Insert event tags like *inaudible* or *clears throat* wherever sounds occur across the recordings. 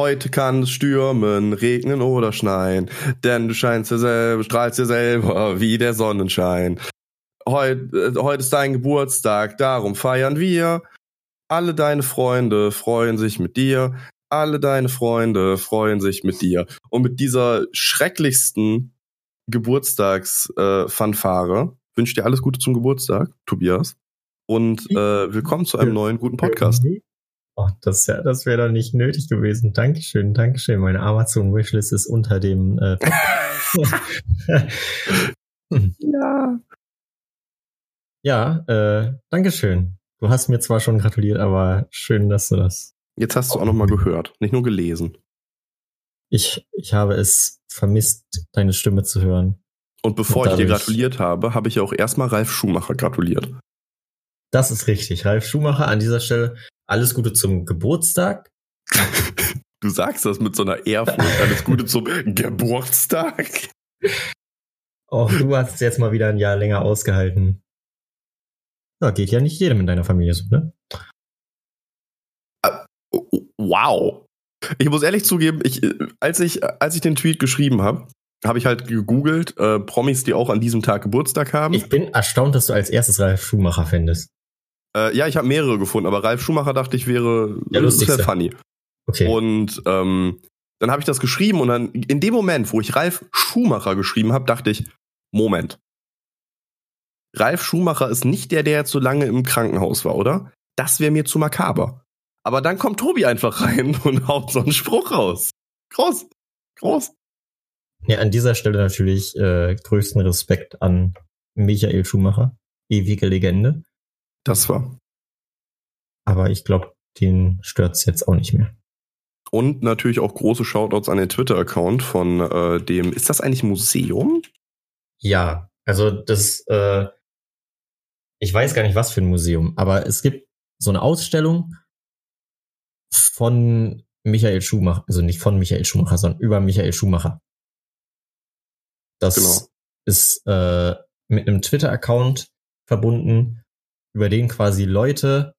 Heute kann es stürmen, regnen oder schneien, denn du scheinst selber, strahlst ja selber wie der Sonnenschein. Heute, äh, heute ist dein Geburtstag, darum feiern wir. Alle deine Freunde freuen sich mit dir. Alle deine Freunde freuen sich mit dir. Und mit dieser schrecklichsten Geburtstagsfanfare äh, wünsche dir alles Gute zum Geburtstag, Tobias. Und äh, willkommen zu einem neuen guten Podcast. Oh, das, ja, das wäre doch nicht nötig gewesen. Dankeschön, Dankeschön. Meine Amazon-Wishlist ist unter dem äh, *laughs* ja. Ja, äh, Dankeschön. Du hast mir zwar schon gratuliert, aber schön, dass du das. Jetzt hast du auch nochmal gehört, nicht nur gelesen. Ich, ich habe es vermisst, deine Stimme zu hören. Und bevor Und ich dir gratuliert habe, habe ich ja auch erstmal Ralf Schumacher gratuliert. Das ist richtig. Ralf Schumacher an dieser Stelle alles Gute zum Geburtstag. du sagst das mit so einer Ehrfurcht. Alles Gute zum Geburtstag. Oh, du hast jetzt mal wieder ein Jahr länger ausgehalten. Ja, geht ja nicht jedem in deiner Familie so, ne? Wow. Ich muss ehrlich zugeben, ich, als ich, als ich den Tweet geschrieben habe, habe ich halt gegoogelt, äh, Promis, die auch an diesem Tag Geburtstag haben. Ich bin erstaunt, dass du als erstes Ralf Schumacher findest. Äh, ja, ich habe mehrere gefunden, aber Ralf Schumacher dachte ich wäre ja, sehr funny. Okay. Und ähm, dann habe ich das geschrieben und dann in dem Moment, wo ich Ralf Schumacher geschrieben habe, dachte ich, Moment, Ralf Schumacher ist nicht der, der jetzt so lange im Krankenhaus war, oder? Das wäre mir zu makaber. Aber dann kommt Tobi einfach rein *laughs* und haut so einen Spruch raus. Groß. Groß. Ja, an dieser Stelle natürlich äh, größten Respekt an Michael Schumacher. Ewige Legende. Das war. Aber ich glaube, den stört's jetzt auch nicht mehr. Und natürlich auch große Shoutouts an den Twitter-Account von äh, dem, ist das eigentlich Museum? Ja, also das, äh, ich weiß gar nicht, was für ein Museum, aber es gibt so eine Ausstellung von Michael Schumacher, also nicht von Michael Schumacher, sondern über Michael Schumacher. Das genau. ist äh, mit einem Twitter-Account verbunden, über den quasi Leute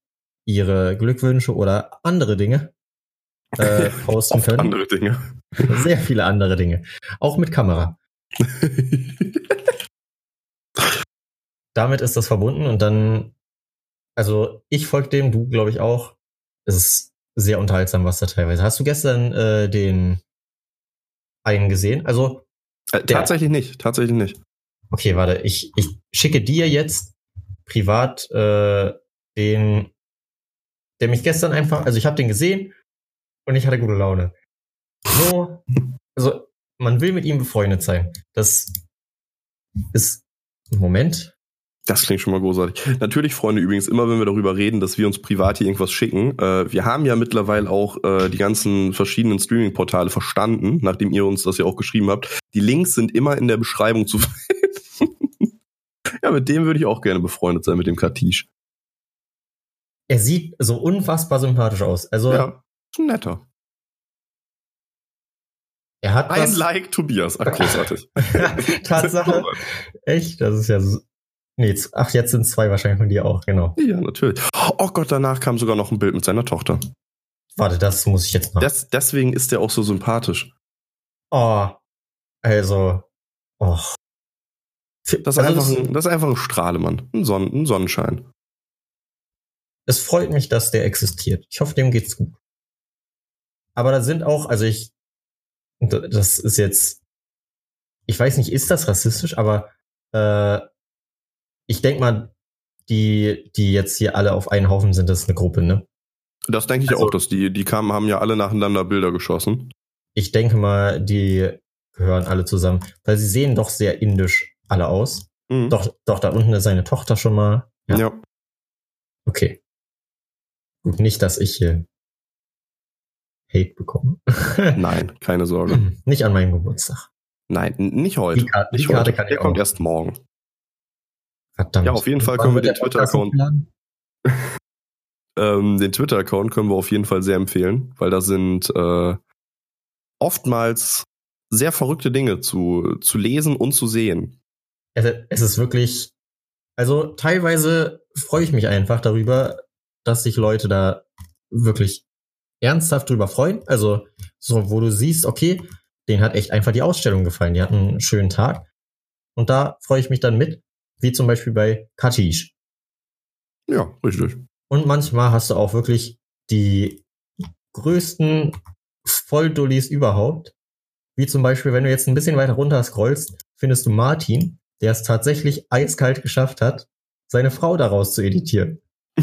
ihre Glückwünsche oder andere Dinge äh, *laughs* posten können. Andere Dinge. Sehr viele andere Dinge. Auch mit Kamera. *laughs* damit ist das verbunden und dann, also ich folge dem, du glaube ich auch. Es ist sehr unterhaltsam, was da teilweise. Hast du gestern äh, den einen gesehen? Also äh, tatsächlich nicht, tatsächlich nicht. Okay, warte, ich, ich schicke dir jetzt privat äh, den, der mich gestern einfach, also ich habe den gesehen und ich hatte gute Laune. So, also man will mit ihm befreundet sein. Das ist Moment. Das klingt schon mal großartig. Natürlich, Freunde, übrigens, immer wenn wir darüber reden, dass wir uns privat hier irgendwas schicken, äh, wir haben ja mittlerweile auch äh, die ganzen verschiedenen Streaming-Portale verstanden, nachdem ihr uns das ja auch geschrieben habt. Die Links sind immer in der Beschreibung zu finden. Ja, mit dem würde ich auch gerne befreundet sein, mit dem Katisch. Er sieht so unfassbar sympathisch aus. Also, ja, netter. Er hat ein Like Tobias. Ach, großartig. *laughs* Tatsache. Echt? Das ist ja so Nee, ach, jetzt sind zwei wahrscheinlich von dir auch, genau. Ja, natürlich. Oh Gott, danach kam sogar noch ein Bild mit seiner Tochter. Warte, das muss ich jetzt noch. Das, deswegen ist der auch so sympathisch. Oh, also, oh. Das ist, also einfach ein, das ist einfach ein Strahlemann, ein, Sonnen, ein Sonnenschein. Es freut mich, dass der existiert. Ich hoffe, dem geht's gut. Aber da sind auch, also ich, das ist jetzt, ich weiß nicht, ist das rassistisch, aber äh, ich denke mal, die, die jetzt hier alle auf einen Haufen sind, das ist eine Gruppe, ne? Das denke ich also, auch, dass die, die kamen, haben ja alle nacheinander Bilder geschossen. Ich denke mal, die gehören alle zusammen, weil sie sehen doch sehr indisch alle aus. Mhm. Doch, doch, da unten ist seine Tochter schon mal. Ja. ja. Okay. Gut, nicht, dass ich hier Hate bekomme. *laughs* Nein, keine Sorge. Nicht an meinem Geburtstag. Nein, nicht heute. Die, Karte, nicht die Karte heute. kann Der kommt erst morgen. Verdammt. Ja, auf jeden Fall können wir den Twitter-Account. *laughs* ähm, den Twitter-Account können wir auf jeden Fall sehr empfehlen, weil da sind äh, oftmals sehr verrückte Dinge zu, zu lesen und zu sehen. Es ist wirklich, also teilweise freue ich mich einfach darüber, dass sich Leute da wirklich ernsthaft drüber freuen. Also, so, wo du siehst, okay, denen hat echt einfach die Ausstellung gefallen. Die hatten einen schönen Tag. Und da freue ich mich dann mit, wie zum Beispiel bei Katish. Ja, richtig. Und manchmal hast du auch wirklich die größten Volldullis überhaupt. Wie zum Beispiel, wenn du jetzt ein bisschen weiter runter scrollst, findest du Martin, der es tatsächlich eiskalt geschafft hat, seine Frau daraus zu editieren. *laughs*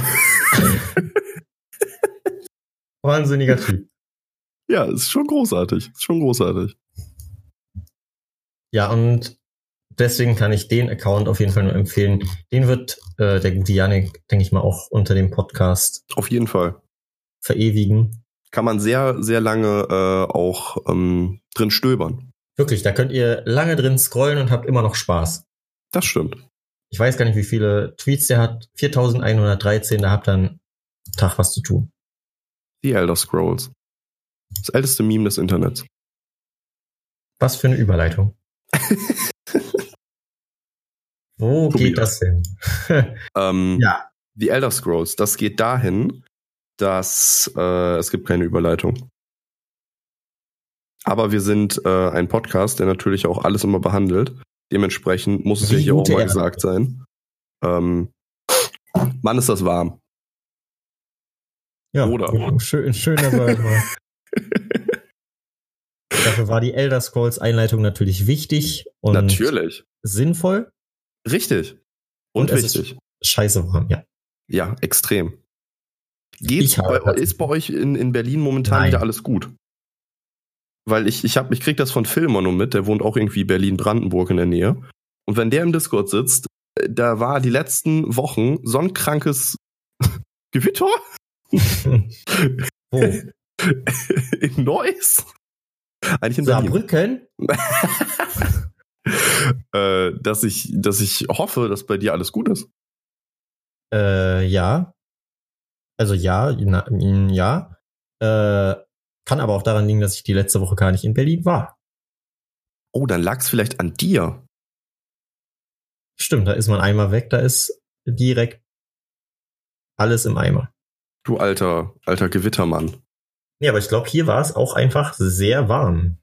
Wahnsinniger Typ. Ja, ist schon großartig. Ist schon großartig. Ja, und deswegen kann ich den Account auf jeden Fall nur empfehlen. Den wird äh, der gute Janik, denke ich mal, auch unter dem Podcast Auf jeden Fall. verewigen. Kann man sehr, sehr lange äh, auch ähm, drin stöbern. Wirklich, da könnt ihr lange drin scrollen und habt immer noch Spaß. Das stimmt. Ich weiß gar nicht, wie viele Tweets der hat. 4113, da habt ihr einen Tag was zu tun. Die Elder Scrolls. Das älteste Meme des Internets. Was für eine Überleitung. *laughs* Wo Tobi. geht das hin? *laughs* Ähm, ja. Die Elder Scrolls, das geht dahin, dass äh, es gibt keine Überleitung. Aber wir sind äh, ein Podcast, der natürlich auch alles immer behandelt. Dementsprechend muss es Wie ja hier auch mal Erde. gesagt sein. Ähm, Mann, ist das warm. Ja, Oder? Schön, schön dass *laughs* wir heute mal. Dafür war die Elder Scrolls Einleitung natürlich wichtig und Natürlich. sinnvoll. Richtig. Und, Und wichtig. Scheiße warm, ja. Ja, extrem. Geht Ich habe bei, ist bei euch in, in Berlin momentan Nein. wieder alles gut? Weil ich, ich, hab, ich krieg das von Filmer nur mit, der wohnt auch irgendwie Berlin-Brandenburg in der Nähe. Und wenn der im Discord sitzt, äh, da war die letzten Wochen so ein krankes *laughs* Gewitter Wo? *laughs* in Neuss. Eigentlich in. Saarbrücken? *laughs* äh, dass ich, dass ich hoffe, dass bei dir alles gut ist. Äh, ja. Also ja, na, ja. Äh, kann aber auch daran liegen, dass ich die letzte Woche gar nicht in Berlin war. Oh, dann lag's vielleicht an dir. Stimmt, da ist man einmal weg, da ist direkt alles im Eimer. Du alter, alter Gewittermann. Nee, aber ich glaube, hier war es auch einfach sehr warm.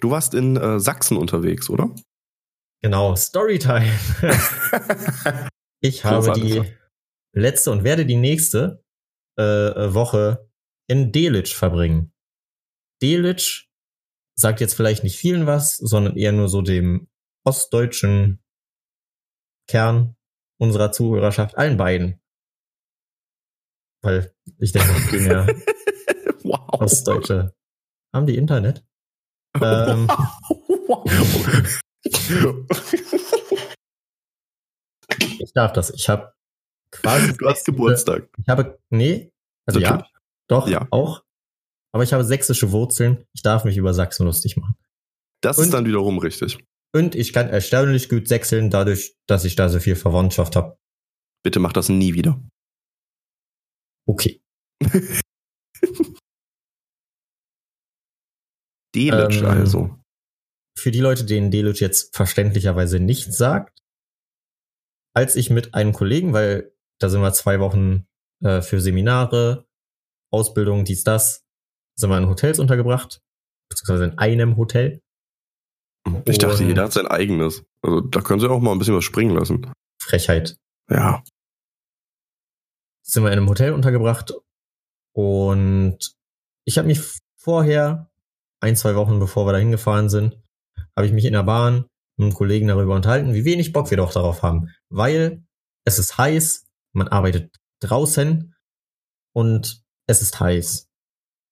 Du warst in äh, Sachsen unterwegs, oder? Genau, Storytime. *laughs* Ich habe die letzte und werde die nächste äh, äh, Woche in Delitzsch verbringen. Delitzsch sagt jetzt vielleicht nicht vielen was, sondern eher nur so dem ostdeutschen Kern unserer Zuhörerschaft, allen beiden. Weil ich denke, viel *laughs* mehr wow. Ostdeutsche haben die Internet. *laughs* Ähm, ich darf das. Ich habe quasi. du hast Geburtstag. Ich habe, nee, also ja, Natürlich. Doch, Ja. auch. Aber ich habe sächsische Wurzeln. Ich darf mich über Sachsen lustig machen. Das Und- ist dann wiederum richtig. Und ich kann erstaunlich gut sächseln, dadurch, dass ich da so viel Verwandtschaft habe. Bitte mach das nie wieder. Okay. *laughs* Delitzsch Ähm, also. Für die Leute, denen Delitzsch jetzt verständlicherweise nichts sagt, als ich mit einem Kollegen, weil da sind wir zwei Wochen äh, für Seminare, Ausbildung, dies, das, sind wir in Hotels untergebracht, beziehungsweise in einem Hotel. Ich dachte, jeder hat sein eigenes. Also da können sie auch mal ein bisschen was springen lassen. Frechheit. Ja. sind wir in einem Hotel untergebracht und ich habe mich vorher, ein, zwei Wochen bevor wir da hingefahren sind, habe ich mich in der Bahn mit einem Kollegen darüber unterhalten, wie wenig Bock wir doch darauf haben. Weil es ist heiß, man arbeitet draußen und es ist heiß.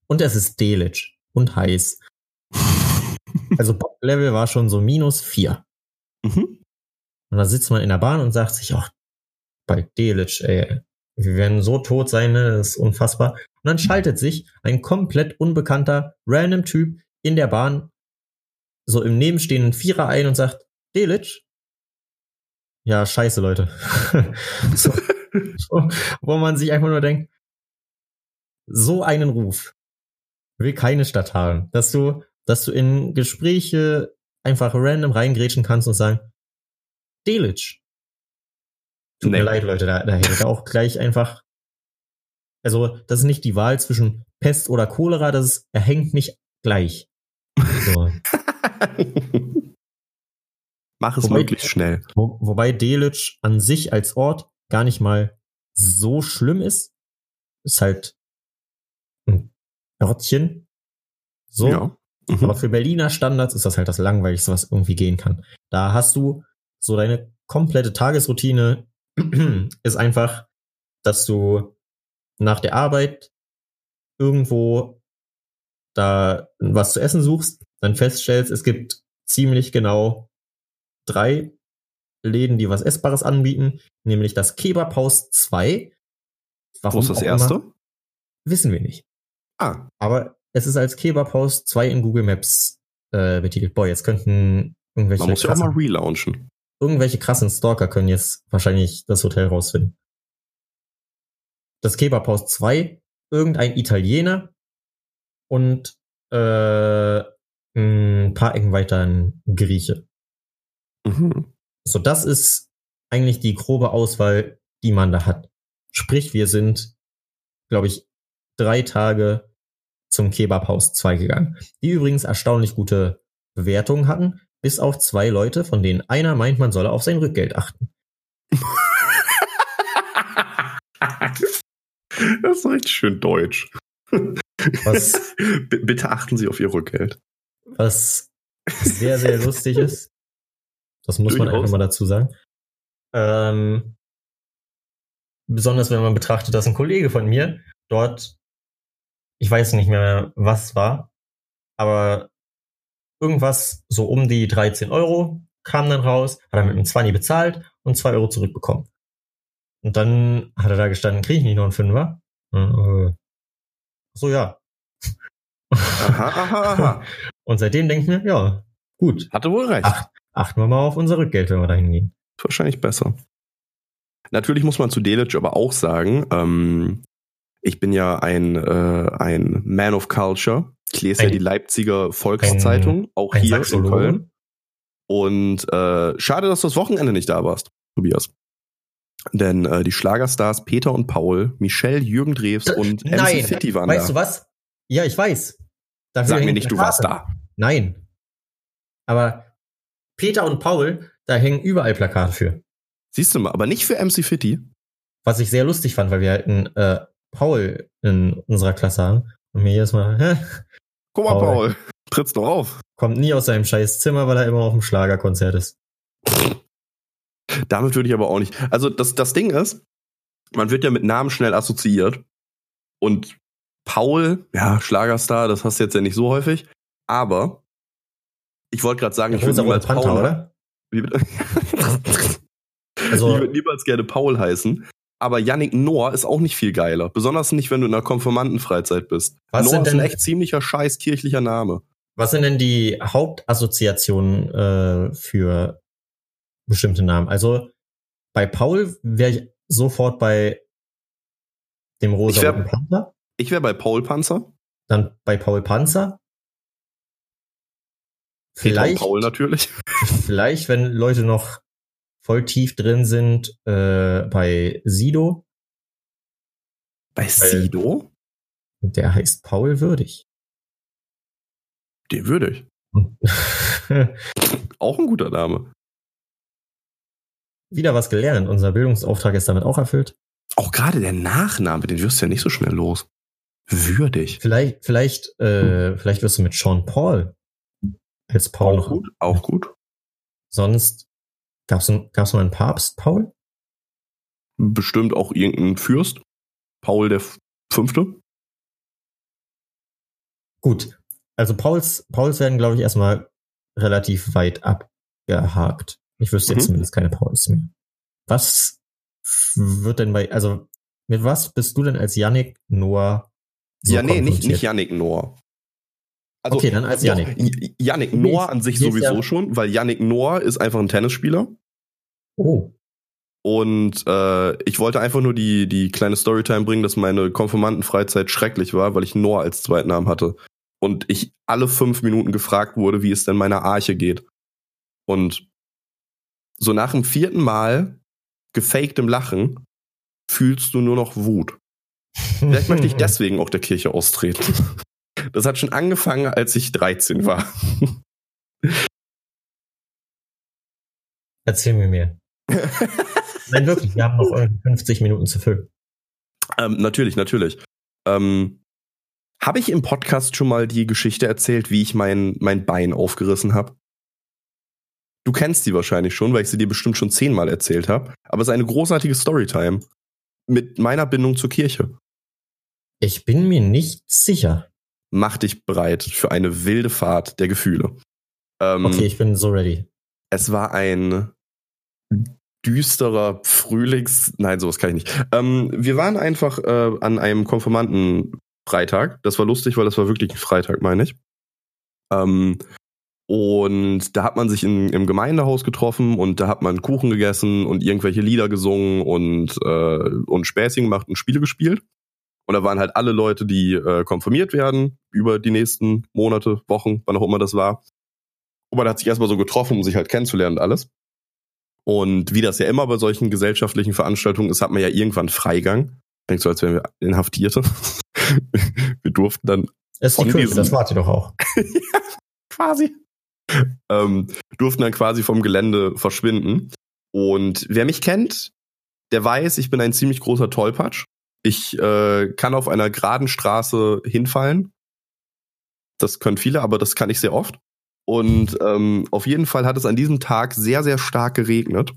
Und es ist Delitzsch und heiß. *laughs* Also Bock-Level war schon so minus vier. Mhm. Und da sitzt man in der Bahn und sagt sich, ach, bei Delitzsch, ey, wir werden so tot sein, ne? das ist unfassbar. Und dann schaltet sich ein komplett unbekannter, random Typ in der Bahn so im nebenstehenden Vierer ein und sagt, Delitzsch? Ja, scheiße, Leute. *laughs* so, so, *laughs* wo man sich einfach nur denkt, so einen Ruf will keine Stadt haben, dass du, dass du in Gespräche einfach random reingrätschen kannst und sagen, Delitzsch. Tut Nee. mir leid, Leute, da, da hätte ich auch gleich einfach also das ist nicht die Wahl zwischen Pest oder Cholera, das ist, er hängt nicht gleich. So. *laughs* Mach es Wobei- möglichst schnell. Wo, wobei Delitzsch an sich als Ort gar nicht mal so schlimm ist. Ist halt ein Örtchen. So. Ja. Mhm. Aber für Berliner Standards ist das halt das Langweiligste, was irgendwie gehen kann. Da hast du so deine komplette Tagesroutine *clears throat* ist einfach, dass du nach der Arbeit irgendwo da was zu essen suchst, dann feststellst, es gibt ziemlich genau drei Läden, die was Essbares anbieten, nämlich das Kebabhaus 2. Wo ist das erste? Immer, wissen wir nicht. Ah, Aber es ist als Kebabhaus 2 in Google Maps äh, betitelt. Boah, jetzt könnten irgendwelche man muss ja auch krassen, mal relaunchen. irgendwelche krassen Stalker können jetzt wahrscheinlich das Hotel rausfinden. Das Kebabhaus 2, irgendein Italiener und äh, ein paar Ecken weiter ein Grieche. Mhm. So, das ist eigentlich die grobe Auswahl, die man da hat. Sprich, wir sind, glaube ich, drei Tage zum Kebabhaus 2 gegangen, die übrigens erstaunlich gute Bewertungen hatten, bis auf zwei Leute, von denen einer meint, man solle auf sein Rückgeld achten. *laughs* Das ist richtig schön deutsch. Was, bitte achten Sie auf Ihr Rückgeld. was sehr, sehr lustig ist. Das muss man einfach mal dazu sagen. Ähm, besonders wenn man betrachtet, dass ein Kollege von mir dort, ich weiß nicht mehr, was war, aber irgendwas so um die 13 Euro kam dann raus, hat er mit einem 20 bezahlt und 2 Euro zurückbekommen. Und dann hat er da gestanden, kriege ich nicht noch einen Fünfer? Äh, So ja. Aha, aha, aha. *laughs* Und seitdem denken wir, ja, gut, Hatte wohl recht. Ach. achten wir mal auf unser Rückgeld, wenn wir da hingehen. Wahrscheinlich besser. Natürlich muss man zu Delitzsch aber auch sagen, ähm, ich bin ja ein, äh, ein Man of Culture. Ich lese ja Ein- die Leipziger Volkszeitung, auch ein hier in Saxologe. Köln. Und äh, schade, dass du das Wochenende nicht da warst, Tobias. Denn äh, die Schlagerstars Peter und Paul, Michelle, Jürgen Drews und Nein. MC Fitti waren Weißt da. du was? Ja, ich weiß. Dafür Sag mir nicht, du Plakate. warst da. Nein. Aber Peter und Paul, da hängen überall Plakate für. Siehst du mal, aber nicht für MC Fitti. Was ich sehr lustig fand, weil wir halt einen äh, Paul in unserer Klasse haben. Und mir jedes Mal, hä, Guck mal, Paul. Paul, tritt's doch auf. kommt nie aus seinem scheiß Zimmer, weil er immer auf dem Schlagerkonzert ist. Damit würde ich aber auch nicht. Also das, das Ding ist, man wird ja mit Namen schnell assoziiert. Und Paul, ja, Schlagerstar, das hast du jetzt ja nicht so häufig. Aber ich wollte gerade sagen, ich würde niemals Panther, Paul. oder? Wie bitte? *laughs* *laughs* Also- ich würde niemals gerne Paul heißen. Aber Yannick Noah ist auch nicht viel geiler. Besonders nicht, wenn du in einer Konfirmandenfreizeit bist. Was Noah sind ist ein denn- echt ziemlicher scheiß kirchlicher Name. Was sind denn die Hauptassoziationen äh, für bestimmte Namen? Also bei Paul wäre ich sofort bei dem rosa wär- Panther, Ich wäre bei Paul Panzer. dann bei Paul Panzer. Vielleicht, Paul natürlich. *laughs* vielleicht, wenn Leute noch voll tief drin sind, äh, bei Sido. Bei Sido? Der heißt Paul Würdig. Den würde ich. *laughs* Auch ein guter Name. Wieder was gelernt. Unser Bildungsauftrag ist damit auch erfüllt. Auch gerade der Nachname, den wirst du ja nicht so schnell los. Würdig. Vielleicht, vielleicht, äh, vielleicht wirst du mit Sean Paul als Paul Auch noch. gut, auch gut. Sonst gab's ein, gab's mal einen Papst, Paul? Bestimmt auch irgendein Fürst. Paul der Fünfte. Gut. Also Pauls, Pauls werden, glaube ich, erstmal relativ weit abgehakt. Ich wüsste jetzt Mhm. zumindest keine Pauls mehr. Was wird denn bei, also mit was bist du denn als Yannick Noah so ja, nee, nicht, nicht Yannick Noah. Also, Okay, dann als doch, Yannick. Y- Yannick Noah an sich sowieso ja- schon, weil Yannick Noah ist einfach ein Tennisspieler. Oh, Und äh, ich wollte einfach nur die, die kleine Storytime bringen, dass meine Konfirmandenfreizeit schrecklich war, weil ich Noah als Zweitnamen hatte. Und ich alle fünf Minuten gefragt wurde, wie es denn meiner Arche geht. Und so nach dem vierten Mal gefaktem Lachen fühlst du nur noch Wut. *laughs* Vielleicht möchte ich deswegen auch der Kirche austreten. *laughs* Das hat schon angefangen, als ich 13 war. *laughs* Erzähl mir mehr. Nein, wirklich, wir haben noch 50 Minuten zu füllen. Ähm, natürlich, natürlich. Ähm, habe ich im Podcast schon mal die Geschichte erzählt, wie ich mein, mein Bein aufgerissen habe? Du kennst die wahrscheinlich schon, weil ich sie dir bestimmt schon zehnmal erzählt habe. Aber es ist eine großartige Storytime mit meiner Bindung zur Kirche. Ich bin mir nicht sicher. Mach dich bereit für eine wilde Fahrt der Gefühle. Ähm, okay, ich bin so ready. Es war ein düsterer Frühlings... Nein, sowas kann ich nicht. Ähm, wir waren einfach äh, an einem Konformantenfreitag. Das war lustig, weil das war wirklich ein Freitag, meine ich. Ähm, und da hat man sich in, im Gemeindehaus getroffen und da hat man Kuchen gegessen und irgendwelche Lieder gesungen und, äh, und Späßchen gemacht und Spiele gespielt. Und da waren halt alle Leute, die äh, konfirmiert werden über die nächsten Monate, Wochen, wann auch immer das war. Und man hat sich erstmal so getroffen, um sich halt kennenzulernen und alles. Und wie das ja immer bei solchen gesellschaftlichen Veranstaltungen ist, hat man ja irgendwann Freigang. Denkst du, als wären wir Inhaftierte? *laughs* wir durften dann. Es ist die Kirche, das wart ihr doch auch. *laughs* ja, quasi. Ähm, durften dann quasi vom Gelände verschwinden. Und wer mich kennt, der weiß, ich bin ein ziemlich großer Tollpatsch. Ich äh, kann auf einer geraden Straße hinfallen. Das können viele, aber das kann ich sehr oft. Und ähm, auf jeden Fall hat es an diesem Tag sehr, sehr stark geregnet.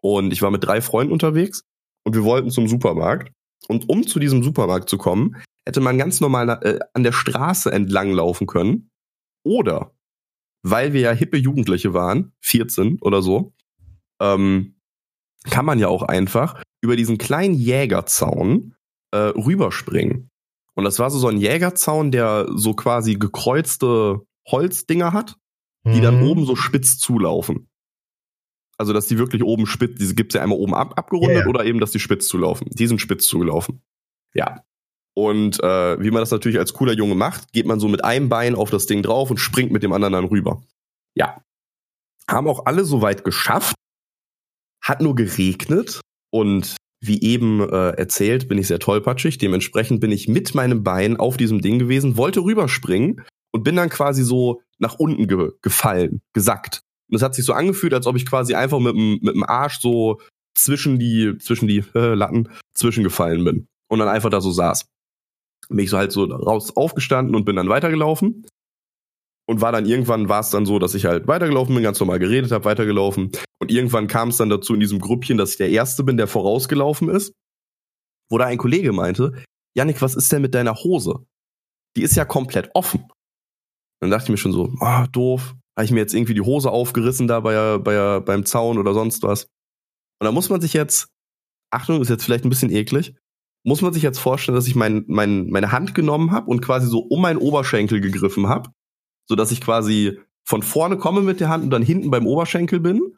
Und ich war mit drei Freunden unterwegs und wir wollten zum Supermarkt. Und um zu diesem Supermarkt zu kommen, hätte man ganz normal äh, an der Straße entlang laufen können. Oder, weil wir ja hippe Jugendliche waren, 14 oder so, ähm, kann man ja auch einfach über diesen kleinen Jägerzaun äh, rüberspringen. Und das war so, so ein Jägerzaun, der so quasi gekreuzte Holzdinger hat, die mhm. dann oben so spitz zulaufen. Also, dass die wirklich oben spitz, diese gibt's ja einmal oben ab, abgerundet yeah. oder eben, dass die spitz zulaufen. Die sind spitz zulaufen. Ja. Und äh, wie man das natürlich als cooler Junge macht, geht man so mit einem Bein auf das Ding drauf und springt mit dem anderen dann rüber. Ja. Haben auch alle soweit geschafft. Hat nur geregnet und wie eben äh, erzählt, bin ich sehr tollpatschig. Dementsprechend bin ich mit meinem Bein auf diesem Ding gewesen, wollte rüberspringen und bin dann quasi so nach unten ge gefallen, gesackt. Und es hat sich so angefühlt, als ob ich quasi einfach mit dem, Arsch so zwischen die, zwischen die äh, *laughs* Latten zwischengefallen bin. Und dann einfach da so saß. Bin ich so halt so raus aufgestanden und bin dann weitergelaufen und war dann irgendwann war es dann so, dass ich halt weitergelaufen bin, ganz normal geredet habe, weitergelaufen und irgendwann kam es dann dazu in diesem Grüppchen, dass ich der erste bin, der vorausgelaufen ist, wo da ein Kollege meinte, Janik, was ist denn mit deiner Hose? Die ist ja komplett offen. Dann dachte ich mir schon so, ah, doof, habe ich mir jetzt irgendwie die Hose aufgerissen da bei, bei, beim Zaun oder sonst was. Und da muss man sich jetzt, Achtung, ist jetzt vielleicht ein bisschen eklig, muss man sich jetzt vorstellen, dass ich mein, mein, meine Hand genommen habe und quasi so um meinen Oberschenkel gegriffen habe so dass ich quasi von vorne komme mit der Hand und dann hinten beim Oberschenkel bin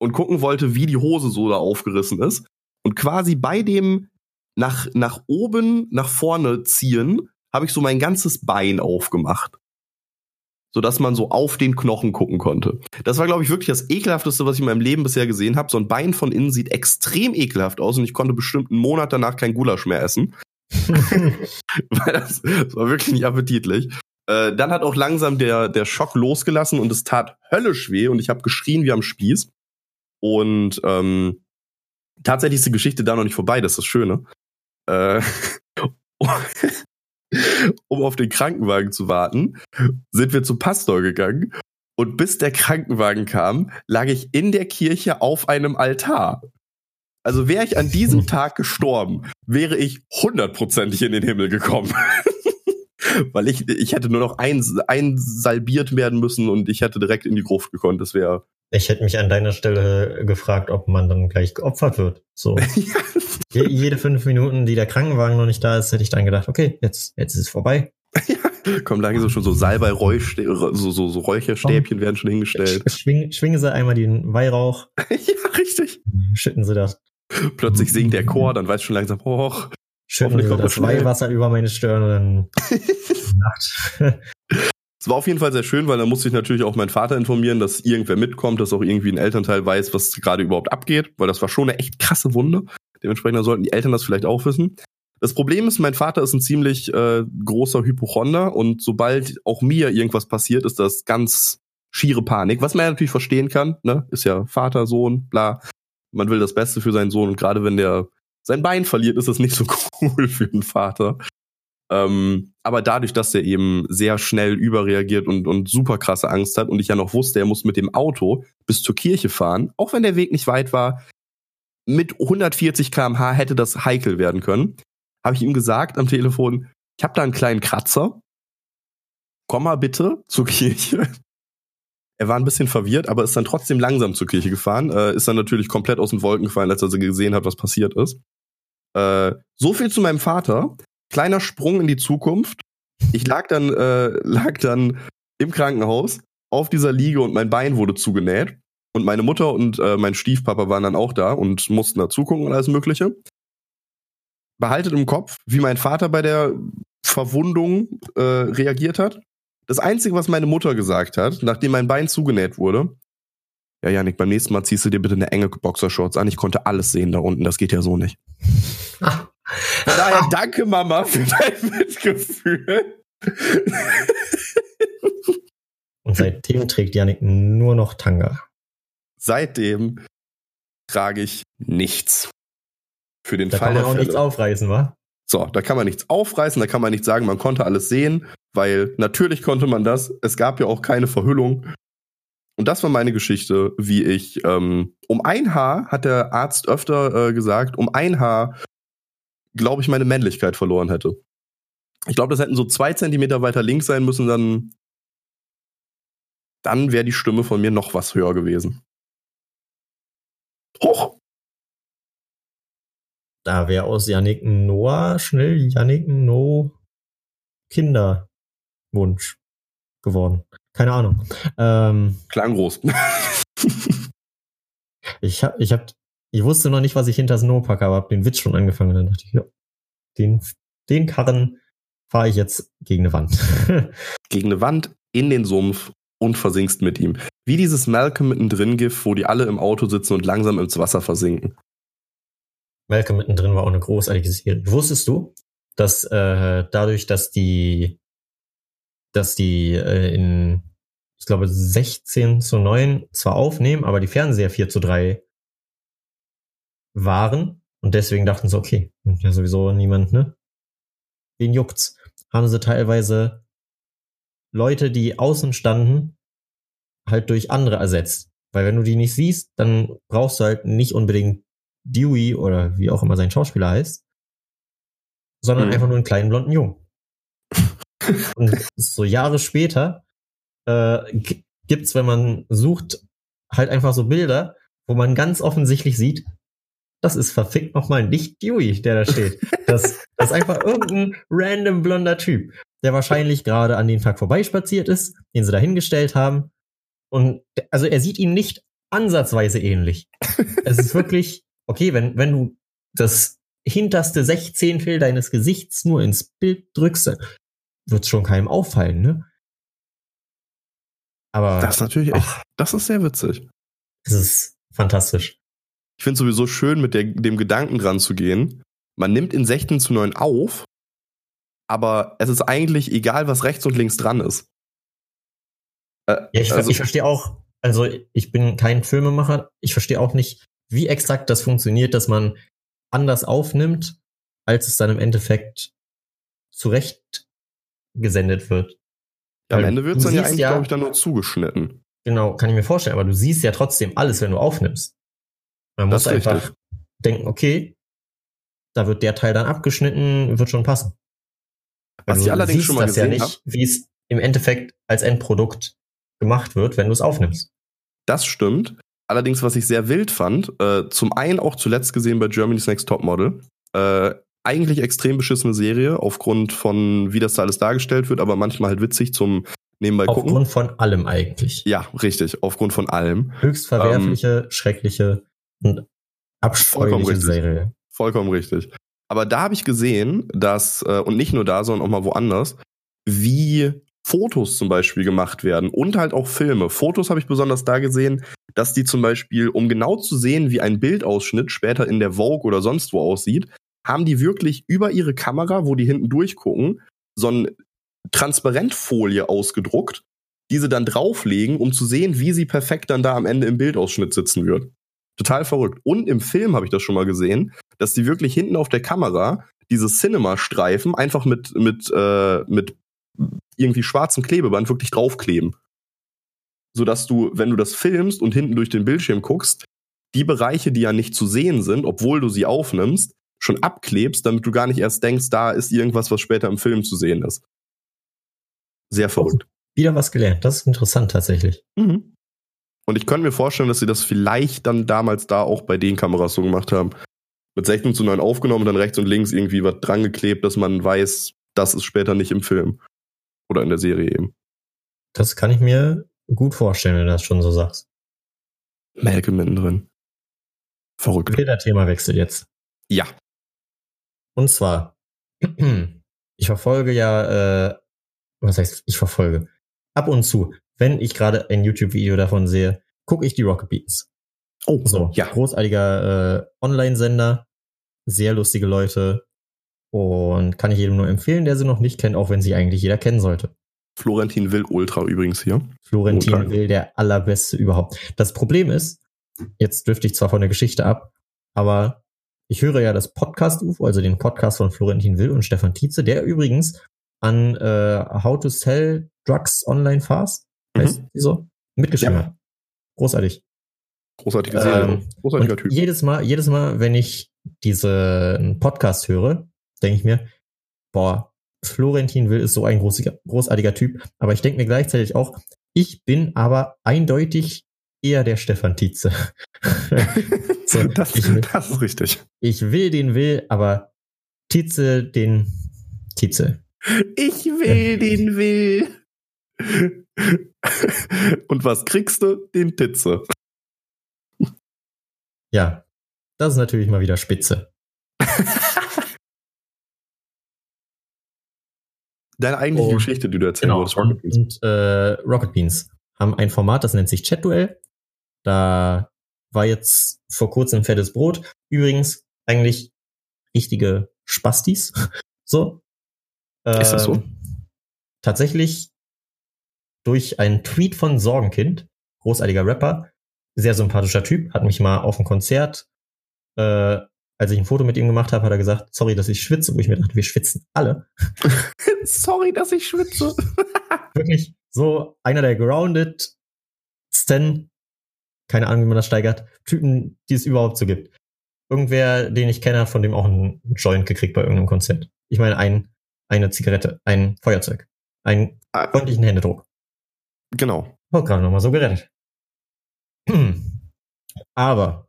und gucken wollte, wie die Hose so da aufgerissen ist. Und quasi bei dem nach, nach oben, nach vorne ziehen, habe ich so mein ganzes Bein aufgemacht. So dass man so auf den Knochen gucken konnte. Das war, glaube ich, wirklich das ekelhafteste, was ich in meinem Leben bisher gesehen habe. So ein Bein von innen sieht extrem ekelhaft aus und ich konnte bestimmt einen Monat danach kein Gulasch mehr essen. *laughs* *laughs* Weil das, das war wirklich nicht appetitlich. Äh, dann hat auch langsam der, der Schock losgelassen und es tat höllisch weh und ich habe geschrien wie am Spieß. Und ähm, tatsächlich ist die Geschichte da noch nicht vorbei, das ist das Schöne. Äh, *laughs* um auf den Krankenwagen zu warten, sind wir zum Pastor gegangen. Und bis der Krankenwagen kam, lag ich in der Kirche auf einem Altar. Also wäre ich an diesem *laughs* Tag gestorben, wäre ich hundertprozentig in den Himmel gekommen. *laughs* *laughs* Weil ich, ich hätte nur noch ein, einsalbiert werden müssen und ich hätte direkt in die Gruft gekonnt. Das wäre. Ich hätte mich an deiner Stelle gefragt, ob man dann gleich geopfert wird. So. *laughs* Je, jede fünf Minuten, die der Krankenwagen noch nicht da ist, hätte ich dann gedacht, okay, jetzt, jetzt ist es vorbei. *laughs* ja, kommen langsam schon so Salbei, so, so, so Räucherstäbchen Komm. werden schon hingestellt. Schwing, schwingen sie einmal den Weihrauch. ja, richtig. Schütten sie das. Plötzlich singt der Chor, dann weiß schon langsam, hoch. Schütten wir das Weihwasser über meine Stirn dann *laughs* Nacht. Es war auf jeden Fall sehr schön, weil da musste ich natürlich auch meinen Vater informieren, dass irgendwer mitkommt, dass auch irgendwie ein Elternteil weiß, was gerade überhaupt abgeht, weil das war schon eine echt krasse Wunde. Dementsprechend sollten die Eltern das vielleicht auch wissen. Das Problem ist, mein Vater ist ein ziemlich äh, großer Hypochonder und sobald auch mir irgendwas passiert, ist das ganz schiere Panik, was man ja natürlich verstehen kann, ne? Ist ja Vater, Sohn, bla. Man will das Beste für seinen Sohn und gerade wenn der sein Bein verliert, ist das nicht so *laughs* cool für den Vater. Ähm, aber dadurch, dass er eben sehr schnell überreagiert und, und super krasse Angst hat und ich ja noch wusste, er muss mit dem Auto bis zur Kirche fahren, auch wenn der Weg nicht weit war, mit 140 kmh hätte das heikel werden können, habe ich ihm gesagt am Telefon, ich habe da einen kleinen Kratzer, komm mal bitte zur Kirche. *laughs* Er war ein bisschen verwirrt, aber ist dann trotzdem langsam zur Kirche gefahren, äh, ist dann natürlich komplett aus den Wolken gefallen, als er gesehen hat, was passiert ist. Äh, so viel zu meinem Vater. Kleiner Sprung in die Zukunft. Ich lag dann, äh, lag dann im Krankenhaus auf dieser Liege und mein Bein wurde zugenäht. Und meine Mutter und äh, mein Stiefpapa waren dann auch da und mussten da zugucken und alles Mögliche. Behaltet im Kopf, wie mein Vater bei der Verwundung äh, reagiert hat. Das Einzige, was meine Mutter gesagt hat, nachdem mein Bein zugenäht wurde, ja, Janik, beim nächsten Mal ziehst du dir bitte eine enge Boxershorts an. Ich konnte alles sehen da unten. Das geht ja so nicht. *laughs* Von daher danke, Mama, für dein *laughs* Mitgefühl. Und seitdem trägt Janik nur noch Tanga. Seitdem trage ich nichts. Für den da Fall kann man auch Fälle. nichts aufreißen, wa? So, da kann man nichts aufreißen, da kann man nicht sagen, man konnte alles sehen, weil natürlich konnte man das. Es gab ja auch keine Verhüllung. Und das war meine Geschichte, wie ich ähm, um ein Haar, hat der Arzt öfter äh, gesagt, um ein Haar, glaube ich, meine Männlichkeit verloren hätte. Ich glaube, das hätten so zwei Zentimeter weiter links sein müssen, dann, dann wäre die Stimme von mir noch was höher gewesen. Hoch! Da wäre aus Yannick Noah schnell Yannick No Kinderwunsch geworden. Keine Ahnung. Ähm, Klang groß. *laughs* ich hab, ich hab, ich wusste noch nicht, was ich hinter No packe, aber hab den Witz schon angefangen. Dann dachte ich, ja, den, den Karren fahre ich jetzt gegen eine Wand. *laughs* gegen eine Wand in den Sumpf und versinkst mit ihm. Wie dieses Malcolm mittendrin GIF, wo die alle im Auto sitzen und langsam ins Wasser versinken. Malcolm mittendrin war auch eine großartige Serie. Wusstest du, dass äh, dadurch, dass die, dass die äh, in, ich glaube, 16 zu 9 zwar aufnehmen, aber die Fernseher 4 zu 3 waren und deswegen dachten sie, okay, ja sowieso niemand, ne? Wen juckt's? Haben sie teilweise Leute, die außen standen, halt durch andere ersetzt. Weil wenn du die nicht siehst, dann brauchst du halt nicht unbedingt Dewey oder wie auch immer sein Schauspieler heißt, sondern Mhm. einfach nur einen kleinen blonden Jungen. Und so Jahre später äh, gibt's, wenn man sucht, halt einfach so Bilder, wo man ganz offensichtlich sieht, das ist verfickt nochmal nicht Dewey, der da steht. Das, das ist einfach irgendein random blonder Typ, der wahrscheinlich gerade an den Tag vorbeispaziert ist, den sie da hingestellt haben. Und also er sieht ihm nicht ansatzweise ähnlich. es ist wirklich, okay, wenn, wenn du das hinterste Sechzehntel deines Gesichts nur ins Bild drückst, dann wird's schon keinem auffallen, ne? Aber Das ist natürlich echt, ach, das ist sehr witzig. es ist fantastisch. Ich finde sowieso schön, mit der, dem Gedanken dran zu gehen. Man nimmt in 16 zu 9 auf, aber es ist eigentlich egal, was rechts und links dran ist. Äh, Ja, ich, also, ich verstehe auch, also ich bin kein Filmemacher, ich verstehe auch nicht, wie exakt das funktioniert, dass man anders aufnimmt, als es dann im Endeffekt zurecht gesendet wird. am weil Ende wird es dann ja eigentlich, ja- glaube ich, dann nur zugeschnitten. Genau, kann ich mir vorstellen, aber du siehst ja trotzdem alles, wenn du aufnimmst. Man muss Das ist einfach richtig. denken, okay, da wird der Teil dann abgeschnitten, wird schon passen. Was Also ich allerdings siehst schon mal das ja gesehen nicht, wie es im Endeffekt als Endprodukt gemacht wird, wenn du es aufnimmst. Das stimmt. Allerdings, was ich sehr wild fand, äh, zum einen auch zuletzt gesehen bei Germany's Next Topmodel, äh, eigentlich extrem beschissene Serie, aufgrund von, wie das da alles dargestellt wird, aber manchmal halt witzig zum nebenbei gucken. Aufgrund von allem eigentlich. Ja, richtig, aufgrund von allem. Höchst verwerfliche, schreckliche und abscheuliche. Serie. Vollkommen richtig. Aber da habe ich gesehen, dass, äh, und nicht nur da, sondern auch mal woanders, wie Fotos zum Beispiel gemacht werden und halt auch Filme. Fotos habe ich besonders da gesehen, dass die zum Beispiel, um genau zu sehen, wie ein Bildausschnitt später in der Vogue oder sonst wo aussieht, haben die wirklich über ihre Kamera, wo die hinten durchgucken, so ein Transparentfolie ausgedruckt, diese dann drauflegen, um zu sehen, wie sie perfekt dann da am Ende im Bildausschnitt sitzen wird. Total verrückt. Und im Film habe ich das schon mal gesehen, dass die wirklich hinten auf der Kamera diese Cinema-Streifen einfach mit, mit, äh, mit irgendwie schwarzem Klebeband wirklich draufkleben. Sodass du, wenn du das filmst und hinten durch den Bildschirm guckst, die Bereiche, die ja nicht zu sehen sind, obwohl du sie aufnimmst, schon abklebst, damit du gar nicht erst denkst, da ist irgendwas, was später im Film zu sehen ist. Sehr verrückt. Wieder was gelernt. Das ist interessant tatsächlich. Mhm. Und ich könnte mir vorstellen, dass sie das vielleicht dann damals da auch bei den Kameras so gemacht haben. Mit 16 zu 9 aufgenommen und dann rechts und links irgendwie was dran geklebt, dass man weiß, das ist später nicht im Film. Oder in der Serie eben. Das kann ich mir gut vorstellen, wenn du das schon so sagst. Malcolm mittendrin. Verrückt. Wieder Themawechsel jetzt. Ja. Und zwar, *clears throat* ich verfolge ja, äh, was heißt, ich verfolge. Ab und zu, wenn ich gerade ein YouTube-Video davon sehe, gucke ich die Rocket Beats. Oh, So, ja. großartiger äh, Online-Sender, sehr lustige Leute und kann ich jedem nur empfehlen, der sie noch nicht kennt, auch wenn sie eigentlich jeder kennen sollte. Florentin Will Ultra übrigens hier. Florentin Total. Will, der allerbeste überhaupt. Das Problem ist, jetzt dürfte ich zwar von der Geschichte ab, aber ich höre ja das Podcast UFO, also den Podcast von Florentin Will und Stefan Tietze, der übrigens an äh, How to Sell Drugs Online Fast, heißt die so, mitgeschrieben Ja. hat. Großartig. Großartige Serie. Ähm, Großartiger Typ. jedes Mal, jedes Mal, wenn ich diesen Podcast höre, denke ich mir, boah, Florentin Will ist so ein großartiger Typ. Aber ich denke mir gleichzeitig auch, ich bin aber eindeutig eher der Stefan Tietze. *laughs* so, das, ich, will, das ist richtig. ich will den Will, aber Tietze den Tietze. Ich will den Will. Und was kriegst du? Den Titze. Ja, das ist natürlich mal wieder spitze. *laughs* Deine eigentliche Und- Geschichte, die du erzählen wolltest. Und, Rocket Beans. und äh, Rocket Beans haben ein Format, das nennt sich Chat-Duell. Da war jetzt vor kurzem fettes Brot. Übrigens eigentlich richtige Spastis. *laughs* so. Ist das so? Ähm, Tatsächlich durch einen Tweet von Sorgenkind, großartiger Rapper, sehr sympathischer Typ, hat mich mal auf ein Konzert, äh, als ich ein Foto mit ihm gemacht habe, hat er gesagt, sorry, dass ich schwitze, wo ich mir dachte, wir schwitzen alle. *laughs* Sorry, dass ich schwitze. wirklich so einer der grounded Stan, keine Ahnung, wie man das steigert, Typen, die es überhaupt so gibt. Irgendwer, den ich kenne, hat von dem auch einen Joint gekriegt bei irgendeinem Konzert. Ich meine, ein, eine Zigarette, ein Feuerzeug, einen Ah. freundlichen Händedruck. Genau. Oh, gerade nochmal so gerettet. Hm. Aber